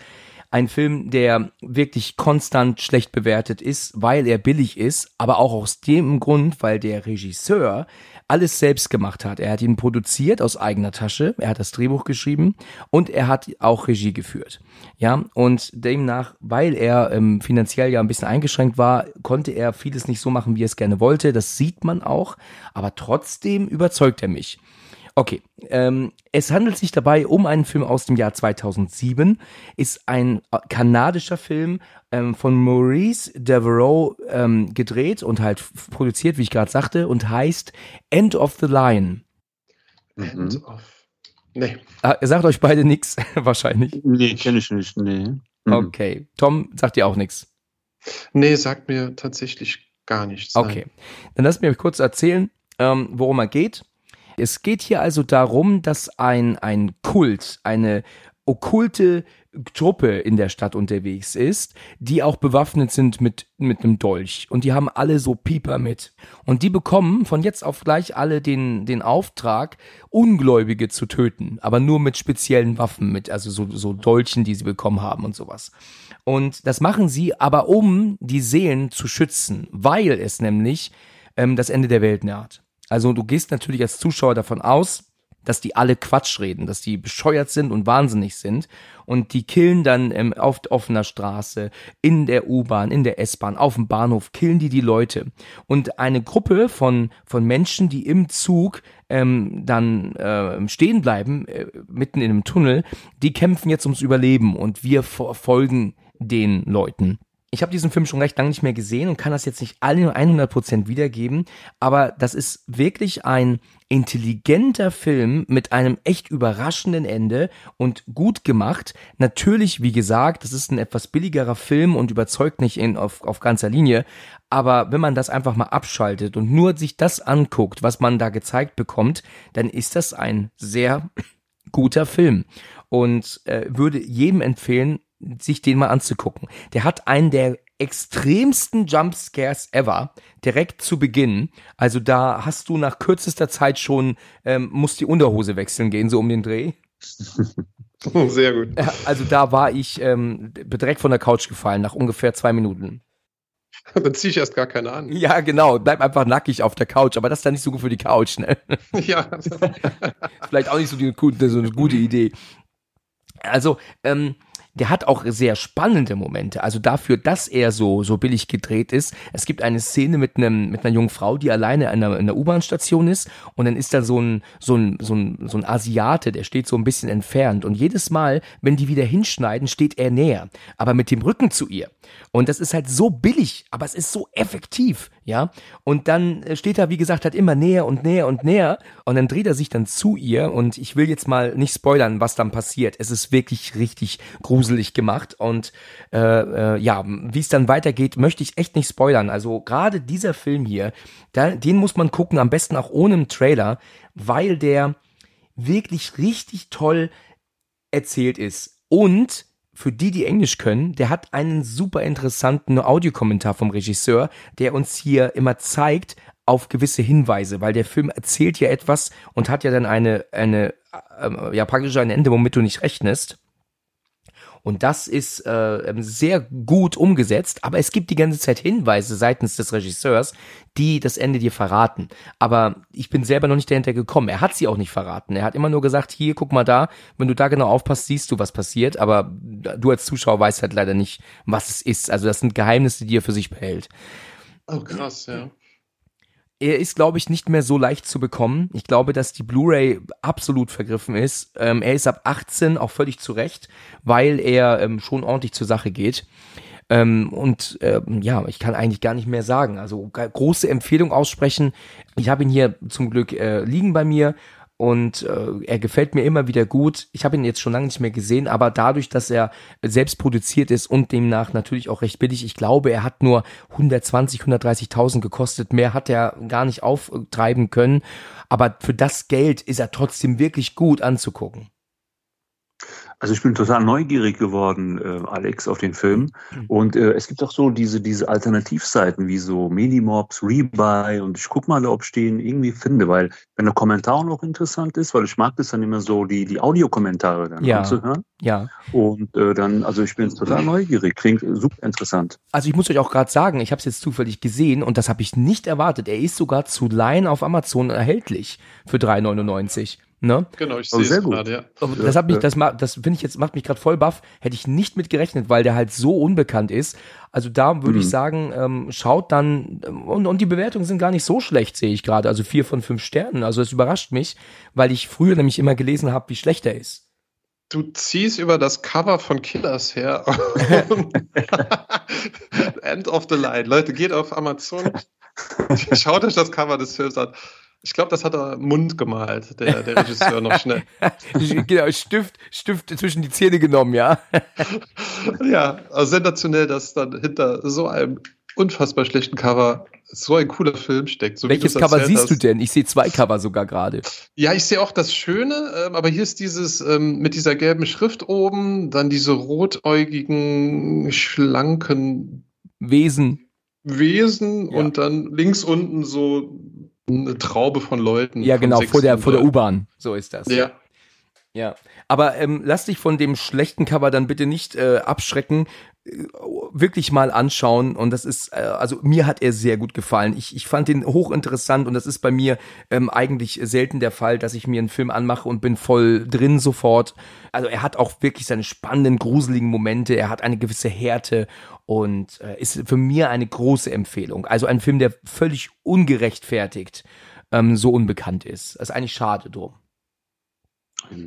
Ein Film, der wirklich konstant schlecht bewertet ist, weil er billig ist, aber auch aus dem Grund, weil der Regisseur alles selbst gemacht hat. Er hat ihn produziert aus eigener Tasche, er hat das Drehbuch geschrieben und er hat auch Regie geführt. Ja, und demnach, weil er ähm, finanziell ja ein bisschen eingeschränkt war, konnte er vieles nicht so machen, wie er es gerne wollte. Das sieht man auch, aber trotzdem überzeugt er mich. Okay, ähm, es handelt sich dabei um einen Film aus dem Jahr 2007, ist ein äh, kanadischer Film ähm, von Maurice Devereaux ähm, gedreht und halt produziert, wie ich gerade sagte, und heißt End of the Line. End Mhm. of. Nee. Ah, er sagt euch beide nix, [LAUGHS] wahrscheinlich. Nee, kenne ich nicht, nee. Mhm. Okay, Tom sagt dir auch nix. Nee, sagt mir tatsächlich gar nichts. nein. Okay, dann lasst mir kurz erzählen, ähm, worum er geht. Es geht hier also darum, dass ein, ein Kult, eine okkulte Truppe in der Stadt unterwegs ist, die auch bewaffnet sind mit, mit einem Dolch. Und die haben alle so Pieper mit. Und die bekommen von jetzt auf gleich alle den, den Auftrag, Ungläubige zu töten. Aber nur mit speziellen Waffen, mit, also so, so Dolchen, die sie bekommen haben und sowas. Und das machen sie aber, um die Seelen zu schützen, weil es nämlich ähm, das Ende der Welt naht. Also du gehst natürlich als Zuschauer davon aus, dass die alle Quatsch reden, dass die bescheuert sind und wahnsinnig sind und die killen dann ähm, auf offener Straße, in der U-Bahn, in der S-Bahn, auf dem Bahnhof, killen die die Leute. Und eine Gruppe von, von Menschen, die im Zug ähm, dann äh, stehen bleiben, äh, mitten in einem Tunnel, die kämpfen jetzt ums Überleben und wir fo- folgen den Leuten. Ich habe diesen Film schon recht lange nicht mehr gesehen und kann das jetzt nicht alle 100% wiedergeben, aber das ist wirklich ein intelligenter Film mit einem echt überraschenden Ende und gut gemacht. Natürlich, wie gesagt, das ist ein etwas billigerer Film und überzeugt nicht in, auf, auf ganzer Linie, aber wenn man das einfach mal abschaltet und nur sich das anguckt, was man da gezeigt bekommt, dann ist das ein sehr guter Film und äh, würde jedem empfehlen, sich den mal anzugucken. Der hat einen der extremsten Jumpscares ever direkt zu Beginn. Also da hast du nach kürzester Zeit schon ähm, musst die Unterhose wechseln gehen so um den Dreh. [LAUGHS] Sehr gut. Also da war ich ähm, direkt von der Couch gefallen nach ungefähr zwei Minuten. [LAUGHS] Dann ziehe ich erst gar keine an. Ja, genau. Bleib einfach nackig auf der Couch. Aber das ist dann nicht so gut für die Couch. Ne? [LAUGHS] Ja. Vielleicht auch nicht so, die, so eine gute Idee. Also, ähm, der hat auch sehr spannende Momente. Also dafür, dass er so, so billig gedreht ist. Es gibt eine Szene mit einem, mit einer jungen Frau, die alleine in einer, in einer U-Bahn-Station ist. Und dann ist da so ein, so ein, so ein, so ein Asiate, der steht so ein bisschen entfernt. Und jedes Mal, wenn die wieder hinschneiden, steht er näher. Aber mit dem Rücken zu ihr. Und das ist halt so billig, aber es ist so effektiv, ja. Und dann äh, steht er, wie gesagt, halt immer näher und näher und näher. Und dann dreht er sich dann zu ihr. Und ich will jetzt mal nicht spoilern, was dann passiert. Es ist wirklich richtig gruselig gemacht. Und äh, äh, ja, wie es dann weitergeht, möchte ich echt nicht spoilern. Also gerade dieser Film hier, da, den muss man gucken, am besten auch ohne einen Trailer, weil der wirklich richtig toll erzählt ist und für die, die Englisch können, der hat einen super interessanten Audiokommentar vom Regisseur, der uns hier immer zeigt auf gewisse Hinweise, weil der Film erzählt ja etwas und hat ja dann eine, eine, äh, ja praktisch ein Ende, womit du nicht rechnest. Und das ist äh, ähm, sehr gut umgesetzt, aber es gibt die ganze Zeit Hinweise seitens des Regisseurs, die das Ende dir verraten. Aber ich bin selber noch nicht dahinter gekommen. Er hat sie auch nicht verraten. Er hat immer nur gesagt, hier, guck mal da, wenn du da genau aufpasst, siehst du, was passiert. Aber du als Zuschauer weißt halt leider nicht, was es ist. Also das sind Geheimnisse, die er für sich behält. Oh, krass, ja. Er ist, glaube ich, nicht mehr so leicht zu bekommen. Ich glaube, dass die Blu-ray absolut vergriffen ist. Ähm, er ist ab 18 auch völlig zu Recht, weil er ähm, schon ordentlich zur Sache geht. Ähm, und ähm, ja, ich kann eigentlich gar nicht mehr sagen. Also große Empfehlung aussprechen. Ich habe ihn hier zum Glück äh, liegen bei mir und äh, er gefällt mir immer wieder gut. Ich habe ihn jetzt schon lange nicht mehr gesehen, aber dadurch, dass er selbst produziert ist und demnach natürlich auch recht billig, ich glaube, er hat nur 120, 130.000 gekostet. Mehr hat er gar nicht auftreiben können. Aber für das Geld ist er trotzdem wirklich gut anzugucken. Also ich bin total neugierig geworden, äh, Alex, auf den Film. Mhm. Und äh, es gibt auch so diese, diese Alternativseiten wie so Minimobs, Rebuy und ich guck mal, ob ich den irgendwie finde, weil wenn der Kommentar auch noch interessant ist, weil ich mag das dann immer so, die, die Audiokommentare dann ja. anzuhören. Ja. Und äh, dann, also ich bin total neugierig, klingt super interessant. Also ich muss euch auch gerade sagen, ich habe es jetzt zufällig gesehen und das habe ich nicht erwartet. Er ist sogar zu Leihen auf Amazon erhältlich für 3,99. Ne? Genau, ich sehe es gerade, ja. Das hat mich, das, das finde ich jetzt, macht mich gerade voll baff. Hätte ich nicht mit gerechnet, weil der halt so unbekannt ist. Also da würde mhm. ich sagen, ähm, schaut dann, und, und die Bewertungen sind gar nicht so schlecht, sehe ich gerade. Also vier von fünf Sternen. Also es überrascht mich, weil ich früher nämlich immer gelesen habe, wie schlecht er ist. Du ziehst über das Cover von Killers her. [LAUGHS] End of the line. Leute, geht auf Amazon. [LAUGHS] Schaut euch das Cover des Films an. Ich glaube, das hat er Mund gemalt, der, der Regisseur noch schnell. [LAUGHS] genau, Stift, Stift zwischen die Zähne genommen, ja. [LAUGHS] ja, also sensationell, dass dann hinter so einem unfassbar schlechten Cover so ein cooler Film steckt. So Welches Cover siehst hast. du denn? Ich sehe zwei Cover sogar gerade. Ja, ich sehe auch das Schöne, ähm, aber hier ist dieses ähm, mit dieser gelben Schrift oben, dann diese rotäugigen, schlanken Wesen. Wesen ja. und dann links unten so eine Traube von Leuten. Ja, genau, vor der, vor der U-Bahn. So ist das. Ja. Ja, aber ähm, lass dich von dem schlechten Cover dann bitte nicht äh, abschrecken. Äh, wirklich mal anschauen und das ist, äh, also mir hat er sehr gut gefallen. Ich, ich fand ihn hochinteressant und das ist bei mir ähm, eigentlich selten der Fall, dass ich mir einen Film anmache und bin voll drin sofort. Also er hat auch wirklich seine spannenden, gruseligen Momente, er hat eine gewisse Härte und äh, ist für mir eine große Empfehlung. Also ein Film, der völlig ungerechtfertigt ähm, so unbekannt ist. Das ist eigentlich schade drum.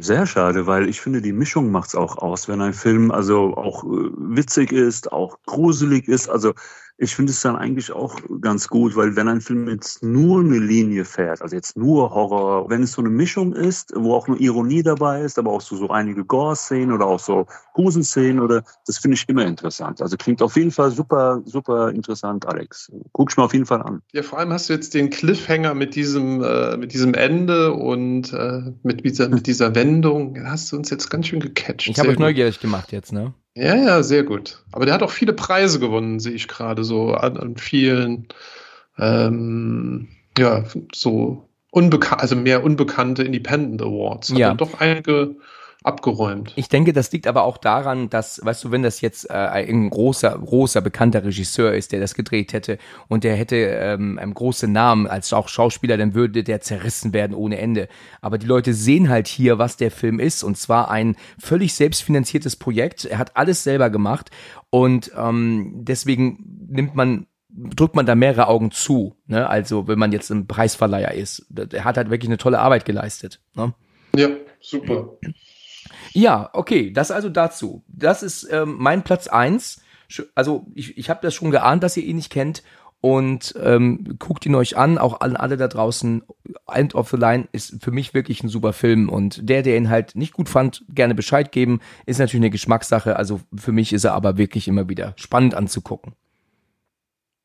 Sehr schade, weil ich finde, die Mischung macht's auch aus, wenn ein Film also auch äh, witzig ist, auch gruselig ist. Also ich finde es dann eigentlich auch ganz gut, weil wenn ein Film jetzt nur eine Linie fährt, also jetzt nur Horror, wenn es so eine Mischung ist, wo auch nur Ironie dabei ist, aber auch so, so einige Gore-Szenen oder auch so Gruselszenen oder, das finde ich immer interessant. Also klingt auf jeden Fall super, super interessant, Alex. Guck ich mal auf jeden Fall an. Ja, vor allem hast du jetzt den Cliffhanger mit diesem, äh, mit diesem Ende und äh, mit, dieser, mit dieser Wendung. Hast du uns jetzt ganz schön gecatcht. Ich habe euch neugierig gemacht jetzt, ne? Ja, ja, sehr gut. Aber der hat auch viele Preise gewonnen, sehe ich gerade so an, an vielen, ähm, ja, so unbekannt, also mehr unbekannte Independent Awards. Hat ja. doch einige abgeräumt. Ich denke, das liegt aber auch daran, dass, weißt du, wenn das jetzt äh, ein großer, großer, bekannter Regisseur ist, der das gedreht hätte und der hätte ähm, einen großen Namen als auch Schauspieler, dann würde der zerrissen werden ohne Ende. Aber die Leute sehen halt hier, was der Film ist und zwar ein völlig selbstfinanziertes Projekt. Er hat alles selber gemacht und ähm, deswegen nimmt man drückt man da mehrere Augen zu, ne? Also wenn man jetzt ein Preisverleiher ist. Er hat halt wirklich eine tolle Arbeit geleistet. Ne? Ja, super. Ja, okay, das also dazu. Das ist ähm, mein Platz eins. Also ich, ich habe das schon geahnt, dass ihr ihn nicht kennt und ähm, guckt ihn euch an, auch an alle da draußen. End of the Line ist für mich wirklich ein super Film und der, der ihn halt nicht gut fand, gerne Bescheid geben, ist natürlich eine Geschmackssache. Also für mich ist er aber wirklich immer wieder spannend anzugucken.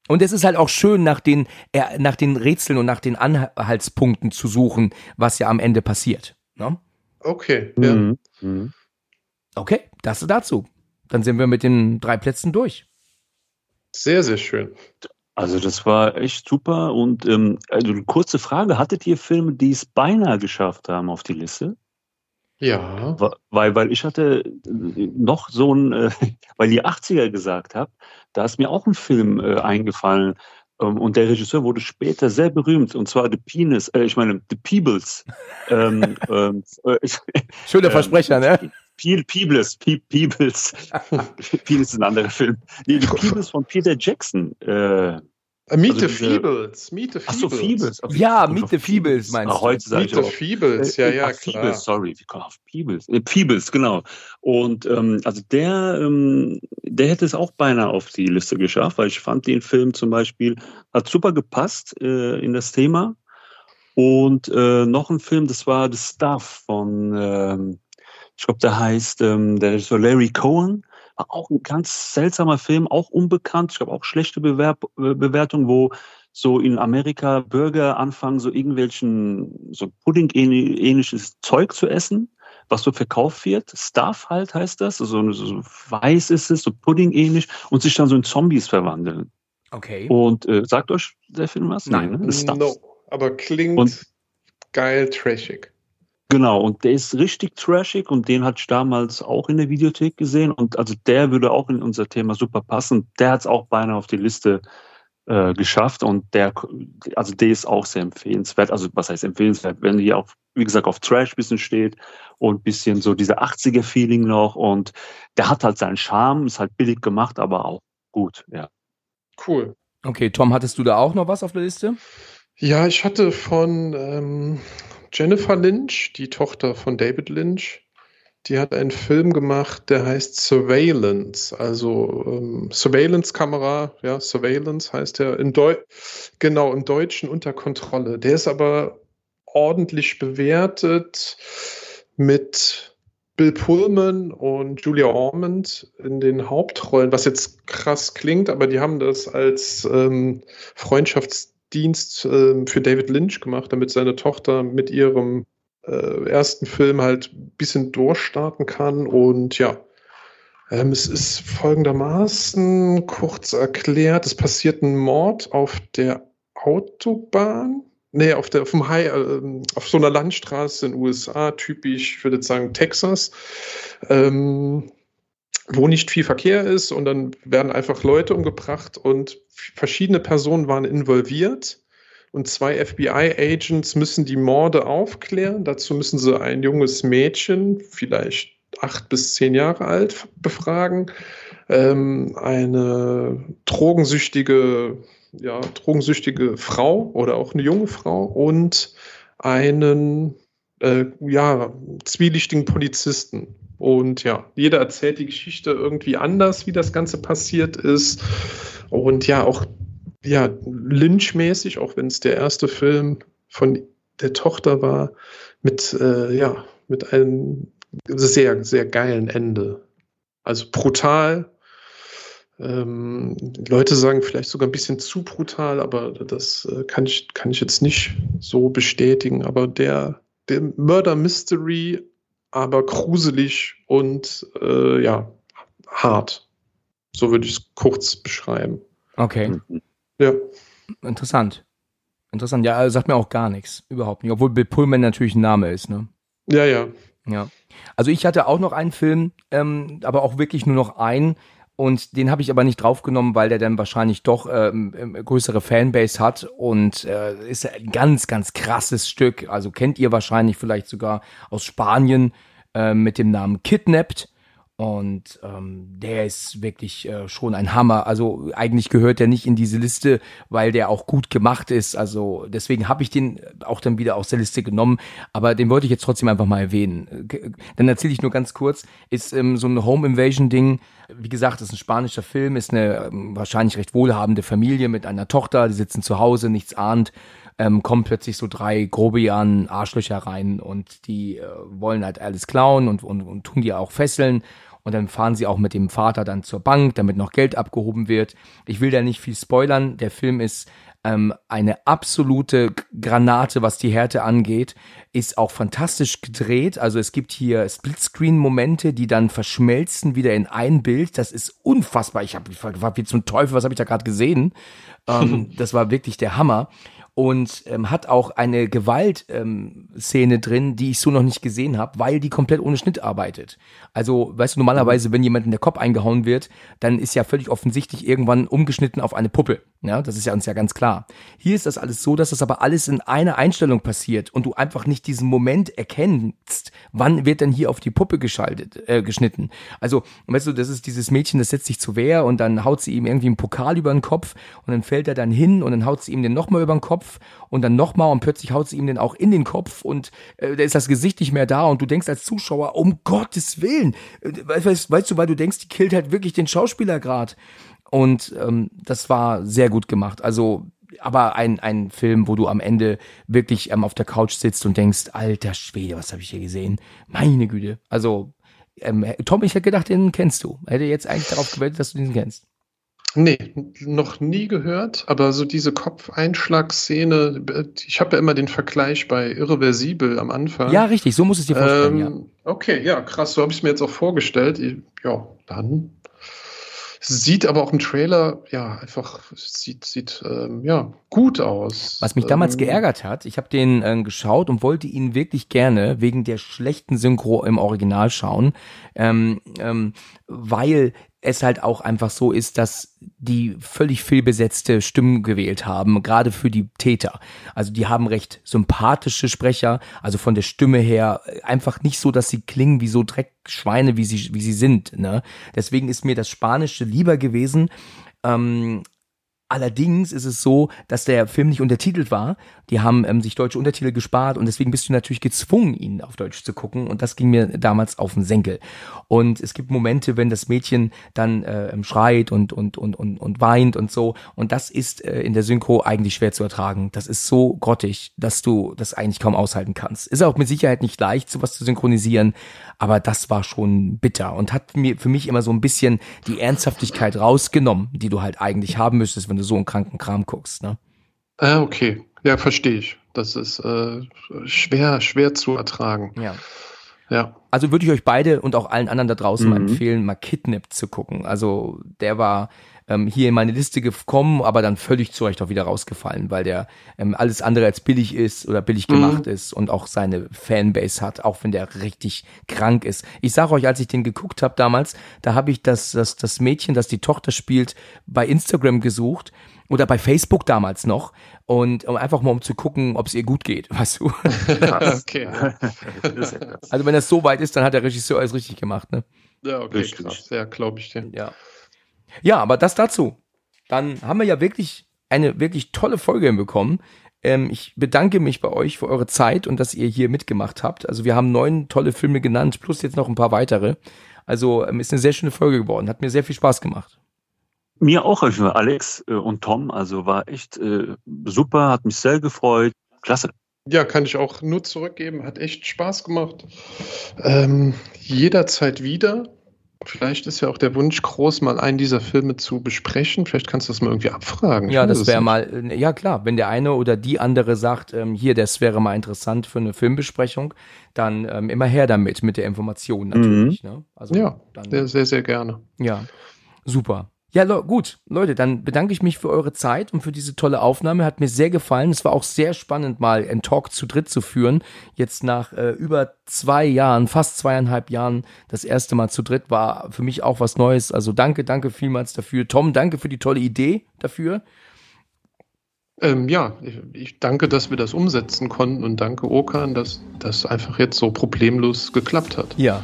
Und es ist halt auch schön, nach den, äh, nach den Rätseln und nach den Anhaltspunkten zu suchen, was ja am Ende passiert. Ne? Okay, ja. Mhm. Mhm. Okay, das dazu. dann sind wir mit den drei Plätzen durch. Sehr, sehr schön. Also das war echt super. Und ähm, also eine kurze Frage, hattet ihr Filme, die es beinahe geschafft haben auf die Liste? Ja. Weil, weil ich hatte äh, noch so ein, äh, [LAUGHS] weil ihr 80er gesagt habt, da ist mir auch ein Film äh, eingefallen. Ähm, und der Regisseur wurde später sehr berühmt, und zwar The Penis, äh, ich meine, The Peebles. ähm, [LAUGHS] ähm, äh, [LAUGHS] Schöner Versprecher, ne? Peebles, Peebles. [LAUGHS] Peebles ist ein anderer Film. Nee, The Peebles von Peter Jackson. Äh, Meet also the Feebles. Meet the Feebles. Ach so, Feebles. Okay. Ja, Meet the Feebles meinst du? Heute sage Meet the Feebles, ja, ja, Ach, klar. Feebles, sorry, wie kommt auf Feebles? Äh, Feebles, genau. Und ähm, also der, ähm, der hätte es auch beinahe auf die Liste geschafft, weil ich fand den Film zum Beispiel, hat super gepasst äh, in das Thema. Und äh, noch ein Film, das war The Stuff von, ähm, ich glaube, der heißt, ähm, der ist so Larry Cohen war auch ein ganz seltsamer Film, auch unbekannt. Ich glaube auch schlechte Bewerb äh, Bewertung, wo so in Amerika Bürger anfangen, so irgendwelchen, so Pudding-ähnliches Zeug zu essen, was so verkauft wird. Stuff halt heißt das. So, so weiß ist es, so Pudding-ähnlich und sich dann so in Zombies verwandeln. Okay. Und äh, sagt euch der Film was? Nein, ne? no, aber klingt und, geil trashig. Genau, und der ist richtig trashig und den hatte ich damals auch in der Videothek gesehen. Und also der würde auch in unser Thema super passen. Der hat es auch beinahe auf die Liste äh, geschafft und der, also der ist auch sehr empfehlenswert. Also was heißt empfehlenswert? Wenn ihr auch, wie gesagt, auf Trash bisschen steht und bisschen so diese 80er-Feeling noch und der hat halt seinen Charme, ist halt billig gemacht, aber auch gut, ja. Cool. Okay, Tom, hattest du da auch noch was auf der Liste? Ja, ich hatte von ähm, Jennifer Lynch, die Tochter von David Lynch, die hat einen Film gemacht, der heißt Surveillance, also ähm, Surveillance-Kamera, ja, Surveillance heißt er, in Deu genau, im Deutschen unter Kontrolle. Der ist aber ordentlich bewertet mit Bill Pullman und Julia Ormond in den Hauptrollen, was jetzt krass klingt, aber die haben das als ähm, Freundschafts- Dienst äh, für David Lynch gemacht, damit seine Tochter mit ihrem äh, ersten Film halt ein bisschen durchstarten kann. Und ja, ähm, es ist folgendermaßen kurz erklärt: Es passiert ein Mord auf der Autobahn. Nee, auf, der, auf, dem High, äh, auf so einer Landstraße in den USA, typisch, ich würde sagen Texas. Ähm, wo nicht viel Verkehr ist und dann werden einfach Leute umgebracht und verschiedene Personen waren involviert und zwei FBI-Agents müssen die Morde aufklären. Dazu müssen sie ein junges Mädchen, vielleicht acht bis zehn Jahre alt, befragen, ähm, eine drogensüchtige, ja, drogensüchtige Frau oder auch eine junge Frau und einen äh, ja, zwielichtigen Polizisten. Und ja, jeder erzählt die Geschichte irgendwie anders, wie das Ganze passiert ist. Und ja, auch ja, Lynch-mäßig, auch wenn es der erste Film von der Tochter war, mit, äh, ja, mit einem sehr, sehr geilen Ende. Also brutal. Ähm, Leute sagen vielleicht sogar ein bisschen zu brutal, aber das äh, kann, ich, kann ich jetzt nicht so bestätigen. Aber der, der Murder Mystery aber gruselig und äh, ja, hart. So würde ich es kurz beschreiben. Okay. Ja. Interessant. Interessant. Ja, sagt mir auch gar nichts. Überhaupt nicht. Obwohl Bill Pullman natürlich ein Name ist, ne? Ja, ja. Ja. Also ich hatte auch noch einen Film, ähm, aber auch wirklich nur noch einen, und den habe ich aber nicht draufgenommen, weil der dann wahrscheinlich doch ähm, ähm, größere Fanbase hat und äh, ist ein ganz, ganz krasses Stück. Also kennt ihr wahrscheinlich vielleicht sogar aus Spanien äh, mit dem Namen Kidnapped. Und ähm, der ist wirklich äh, schon ein Hammer. Also eigentlich gehört der nicht in diese Liste, weil der auch gut gemacht ist. Also deswegen habe ich den auch dann wieder aus der Liste genommen. Aber den wollte ich jetzt trotzdem einfach mal erwähnen. Dann erzähle ich nur ganz kurz. Ist ähm, so ein Home Invasion Ding. Wie gesagt, ist ein spanischer Film. Ist eine ähm, wahrscheinlich recht wohlhabende Familie mit einer Tochter. Die sitzen zu Hause, nichts ahnt ähm, kommen plötzlich so drei Grobian Arschlöcher rein und die äh, wollen halt alles klauen und, und, und tun die auch fesseln. Und dann fahren sie auch mit dem Vater dann zur Bank, damit noch Geld abgehoben wird. Ich will da nicht viel spoilern. Der Film ist ähm, eine absolute Granate, was die Härte angeht. Ist auch fantastisch gedreht. Also es gibt hier Splitscreen-Momente, die dann verschmelzen wieder in ein Bild. Das ist unfassbar. Ich habe gefragt, wie zum Teufel, was habe ich da gerade gesehen? [LAUGHS] ähm, das war wirklich der Hammer und ähm, hat auch eine Gewaltszene ähm, drin, die ich so noch nicht gesehen habe, weil die komplett ohne Schnitt arbeitet. Also, weißt du, normalerweise, wenn jemand in der Kopf eingehauen wird, dann ist ja völlig offensichtlich irgendwann umgeschnitten auf eine Puppe. Ja, das ist ja uns ja ganz klar. Hier ist das alles so, dass das aber alles in einer Einstellung passiert und du einfach nicht diesen Moment erkennst, wann wird denn hier auf die Puppe geschaltet, äh, geschnitten. Also, weißt du, das ist dieses Mädchen, das setzt sich zu Wehr und dann haut sie ihm irgendwie einen Pokal über den Kopf und dann fällt er dann hin und dann haut sie ihm den nochmal über den Kopf und dann nochmal und plötzlich haut sie ihm den auch in den Kopf und äh, da ist das Gesicht nicht mehr da und du denkst als Zuschauer, um Gottes Willen, äh, weißt, weißt du, weil du denkst, die killt halt wirklich den Schauspieler grad. Und ähm, das war sehr gut gemacht. Also aber ein, ein Film, wo du am Ende wirklich ähm, auf der Couch sitzt und denkst, alter Schwede, was habe ich hier gesehen? Meine Güte. Also, ähm, Tom, ich hätte gedacht, den kennst du. Hätte jetzt eigentlich darauf gewettet, dass du den kennst. Nee, noch nie gehört, aber so diese Kopfeinschlagszene, ich habe ja immer den Vergleich bei Irreversibel am Anfang. Ja, richtig, so muss es dir vorstellen, ähm, ja. Okay, ja, krass, so habe ich es mir jetzt auch vorgestellt. Ja, dann Sieht aber auch im Trailer, ja, einfach, sieht, sieht ähm, ja, gut aus. Was mich damals ähm, geärgert hat, ich habe den äh, geschaut und wollte ihn wirklich gerne wegen der schlechten Synchro im Original schauen, ähm, ähm, weil es halt auch einfach so ist, dass die völlig fehlbesetzte Stimmen gewählt haben, gerade für die Täter. Also die haben recht sympathische Sprecher, also von der Stimme her einfach nicht so, dass sie klingen wie so Dreckschweine, wie sie, wie sie sind. Ne? Deswegen ist mir das Spanische lieber gewesen. Ähm, Allerdings ist es so, dass der Film nicht untertitelt war. Die haben ähm, sich deutsche Untertitel gespart und deswegen bist du natürlich gezwungen, ihn auf Deutsch zu gucken. Und das ging mir damals auf den Senkel. Und es gibt Momente, wenn das Mädchen dann äh, ähm, schreit und, und, und, und, und weint und so. Und das ist äh, in der Synchro eigentlich schwer zu ertragen. Das ist so grottig, dass du das eigentlich kaum aushalten kannst. Ist auch mit Sicherheit nicht leicht, sowas zu synchronisieren. Aber das war schon bitter und hat mir für mich immer so ein bisschen die Ernsthaftigkeit rausgenommen, die du halt eigentlich haben müsstest, wenn du so einen kranken Kram guckst. Ne? Ah, okay. Ja, verstehe ich. Das ist äh, schwer, schwer zu ertragen. Ja. Ja. Also würde ich euch beide und auch allen anderen da draußen mhm. mal empfehlen, mal Kidnapped zu gucken. Also der war ähm, hier in meine Liste gekommen, aber dann völlig zu Recht auch wieder rausgefallen, weil der ähm, alles andere als billig ist oder billig gemacht mhm. ist und auch seine Fanbase hat, auch wenn der richtig krank ist. Ich sage euch, als ich den geguckt habe damals, da habe ich das, das, das Mädchen, das die Tochter spielt, bei Instagram gesucht oder bei Facebook damals noch und um einfach mal um zu gucken, ob es ihr gut geht, [LAUGHS] weißt du. [LAUGHS] okay. [LAUGHS] also wenn das so weit ist, dann hat der Regisseur alles richtig gemacht, ne? Ja, okay, richtig. krass. Ja, glaube ich dir. Ja. Ja, aber das dazu. Dann haben wir ja wirklich eine wirklich tolle Folge hinbekommen. Ähm, ich bedanke mich bei euch für eure Zeit und dass ihr hier mitgemacht habt. Also wir haben neun tolle Filme genannt, plus jetzt noch ein paar weitere. Also ähm, ist eine sehr schöne Folge geworden. Hat mir sehr viel Spaß gemacht. Mir auch, Alex äh, und Tom. Also war echt äh, super, hat mich sehr gefreut. Klasse. Ja, kann ich auch nur zurückgeben. Hat echt Spaß gemacht. Ähm, jederzeit wieder. Vielleicht ist ja auch der Wunsch groß, mal einen dieser Filme zu besprechen. Vielleicht kannst du das mal irgendwie abfragen. Ja, das wäre mal, äh, ja klar, wenn der eine oder die andere sagt, ähm, hier, das wäre mal interessant für eine Filmbesprechung, dann ähm, immer her damit, mit der Information natürlich. Mhm. Ne? Also ja, dann, sehr, sehr gerne. Ja, super. Ja, gut, Leute, dann bedanke ich mich für eure Zeit und für diese tolle Aufnahme. Hat mir sehr gefallen. Es war auch sehr spannend, mal einen Talk zu dritt zu führen. Jetzt nach äh, über zwei Jahren, fast zweieinhalb Jahren, das erste Mal zu dritt war für mich auch was Neues. Also danke, danke vielmals dafür. Tom, danke für die tolle Idee dafür. Ähm, ja, ich, ich, danke, dass wir das umsetzen konnten und danke Okan, dass das einfach jetzt so problemlos geklappt hat. Ja,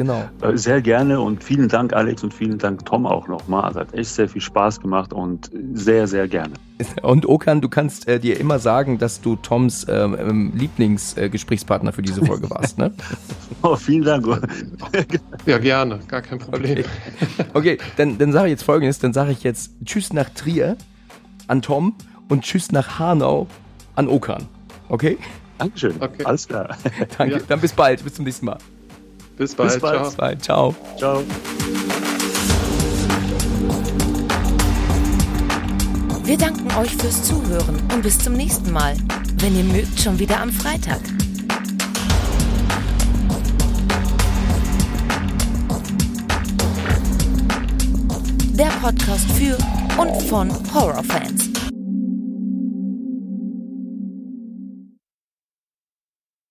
genau. Äh, sehr gerne und vielen Dank, Alex, und vielen Dank, Tom, auch nochmal. Es hat echt sehr viel Spaß gemacht und sehr, sehr gerne. Und Okan, du kannst äh, dir immer sagen, dass du Toms ähm, ähm Lieblingsgesprächspartner äh, für diese Folge warst, ne? [LAUGHS] oh, vielen Dank. ja, gerne, gar kein Problem. Okay, okay dann, dann sage ich jetzt folgendes: Dann sage ich jetzt Tschüss nach Trier an Tom und Tschüss nach Hanau an Okan. Okay? Dankeschön. Okay. Alles klar. Danke. Ja. Dann bis bald. Bis zum nächsten Mal. Bis bald. Bis bald. Ciao. Ciao. Ciao. Wir danken euch fürs Zuhören und bis zum nächsten Mal. Wenn ihr mögt, schon wieder am Freitag. Der Podcast für und von Horrorfans.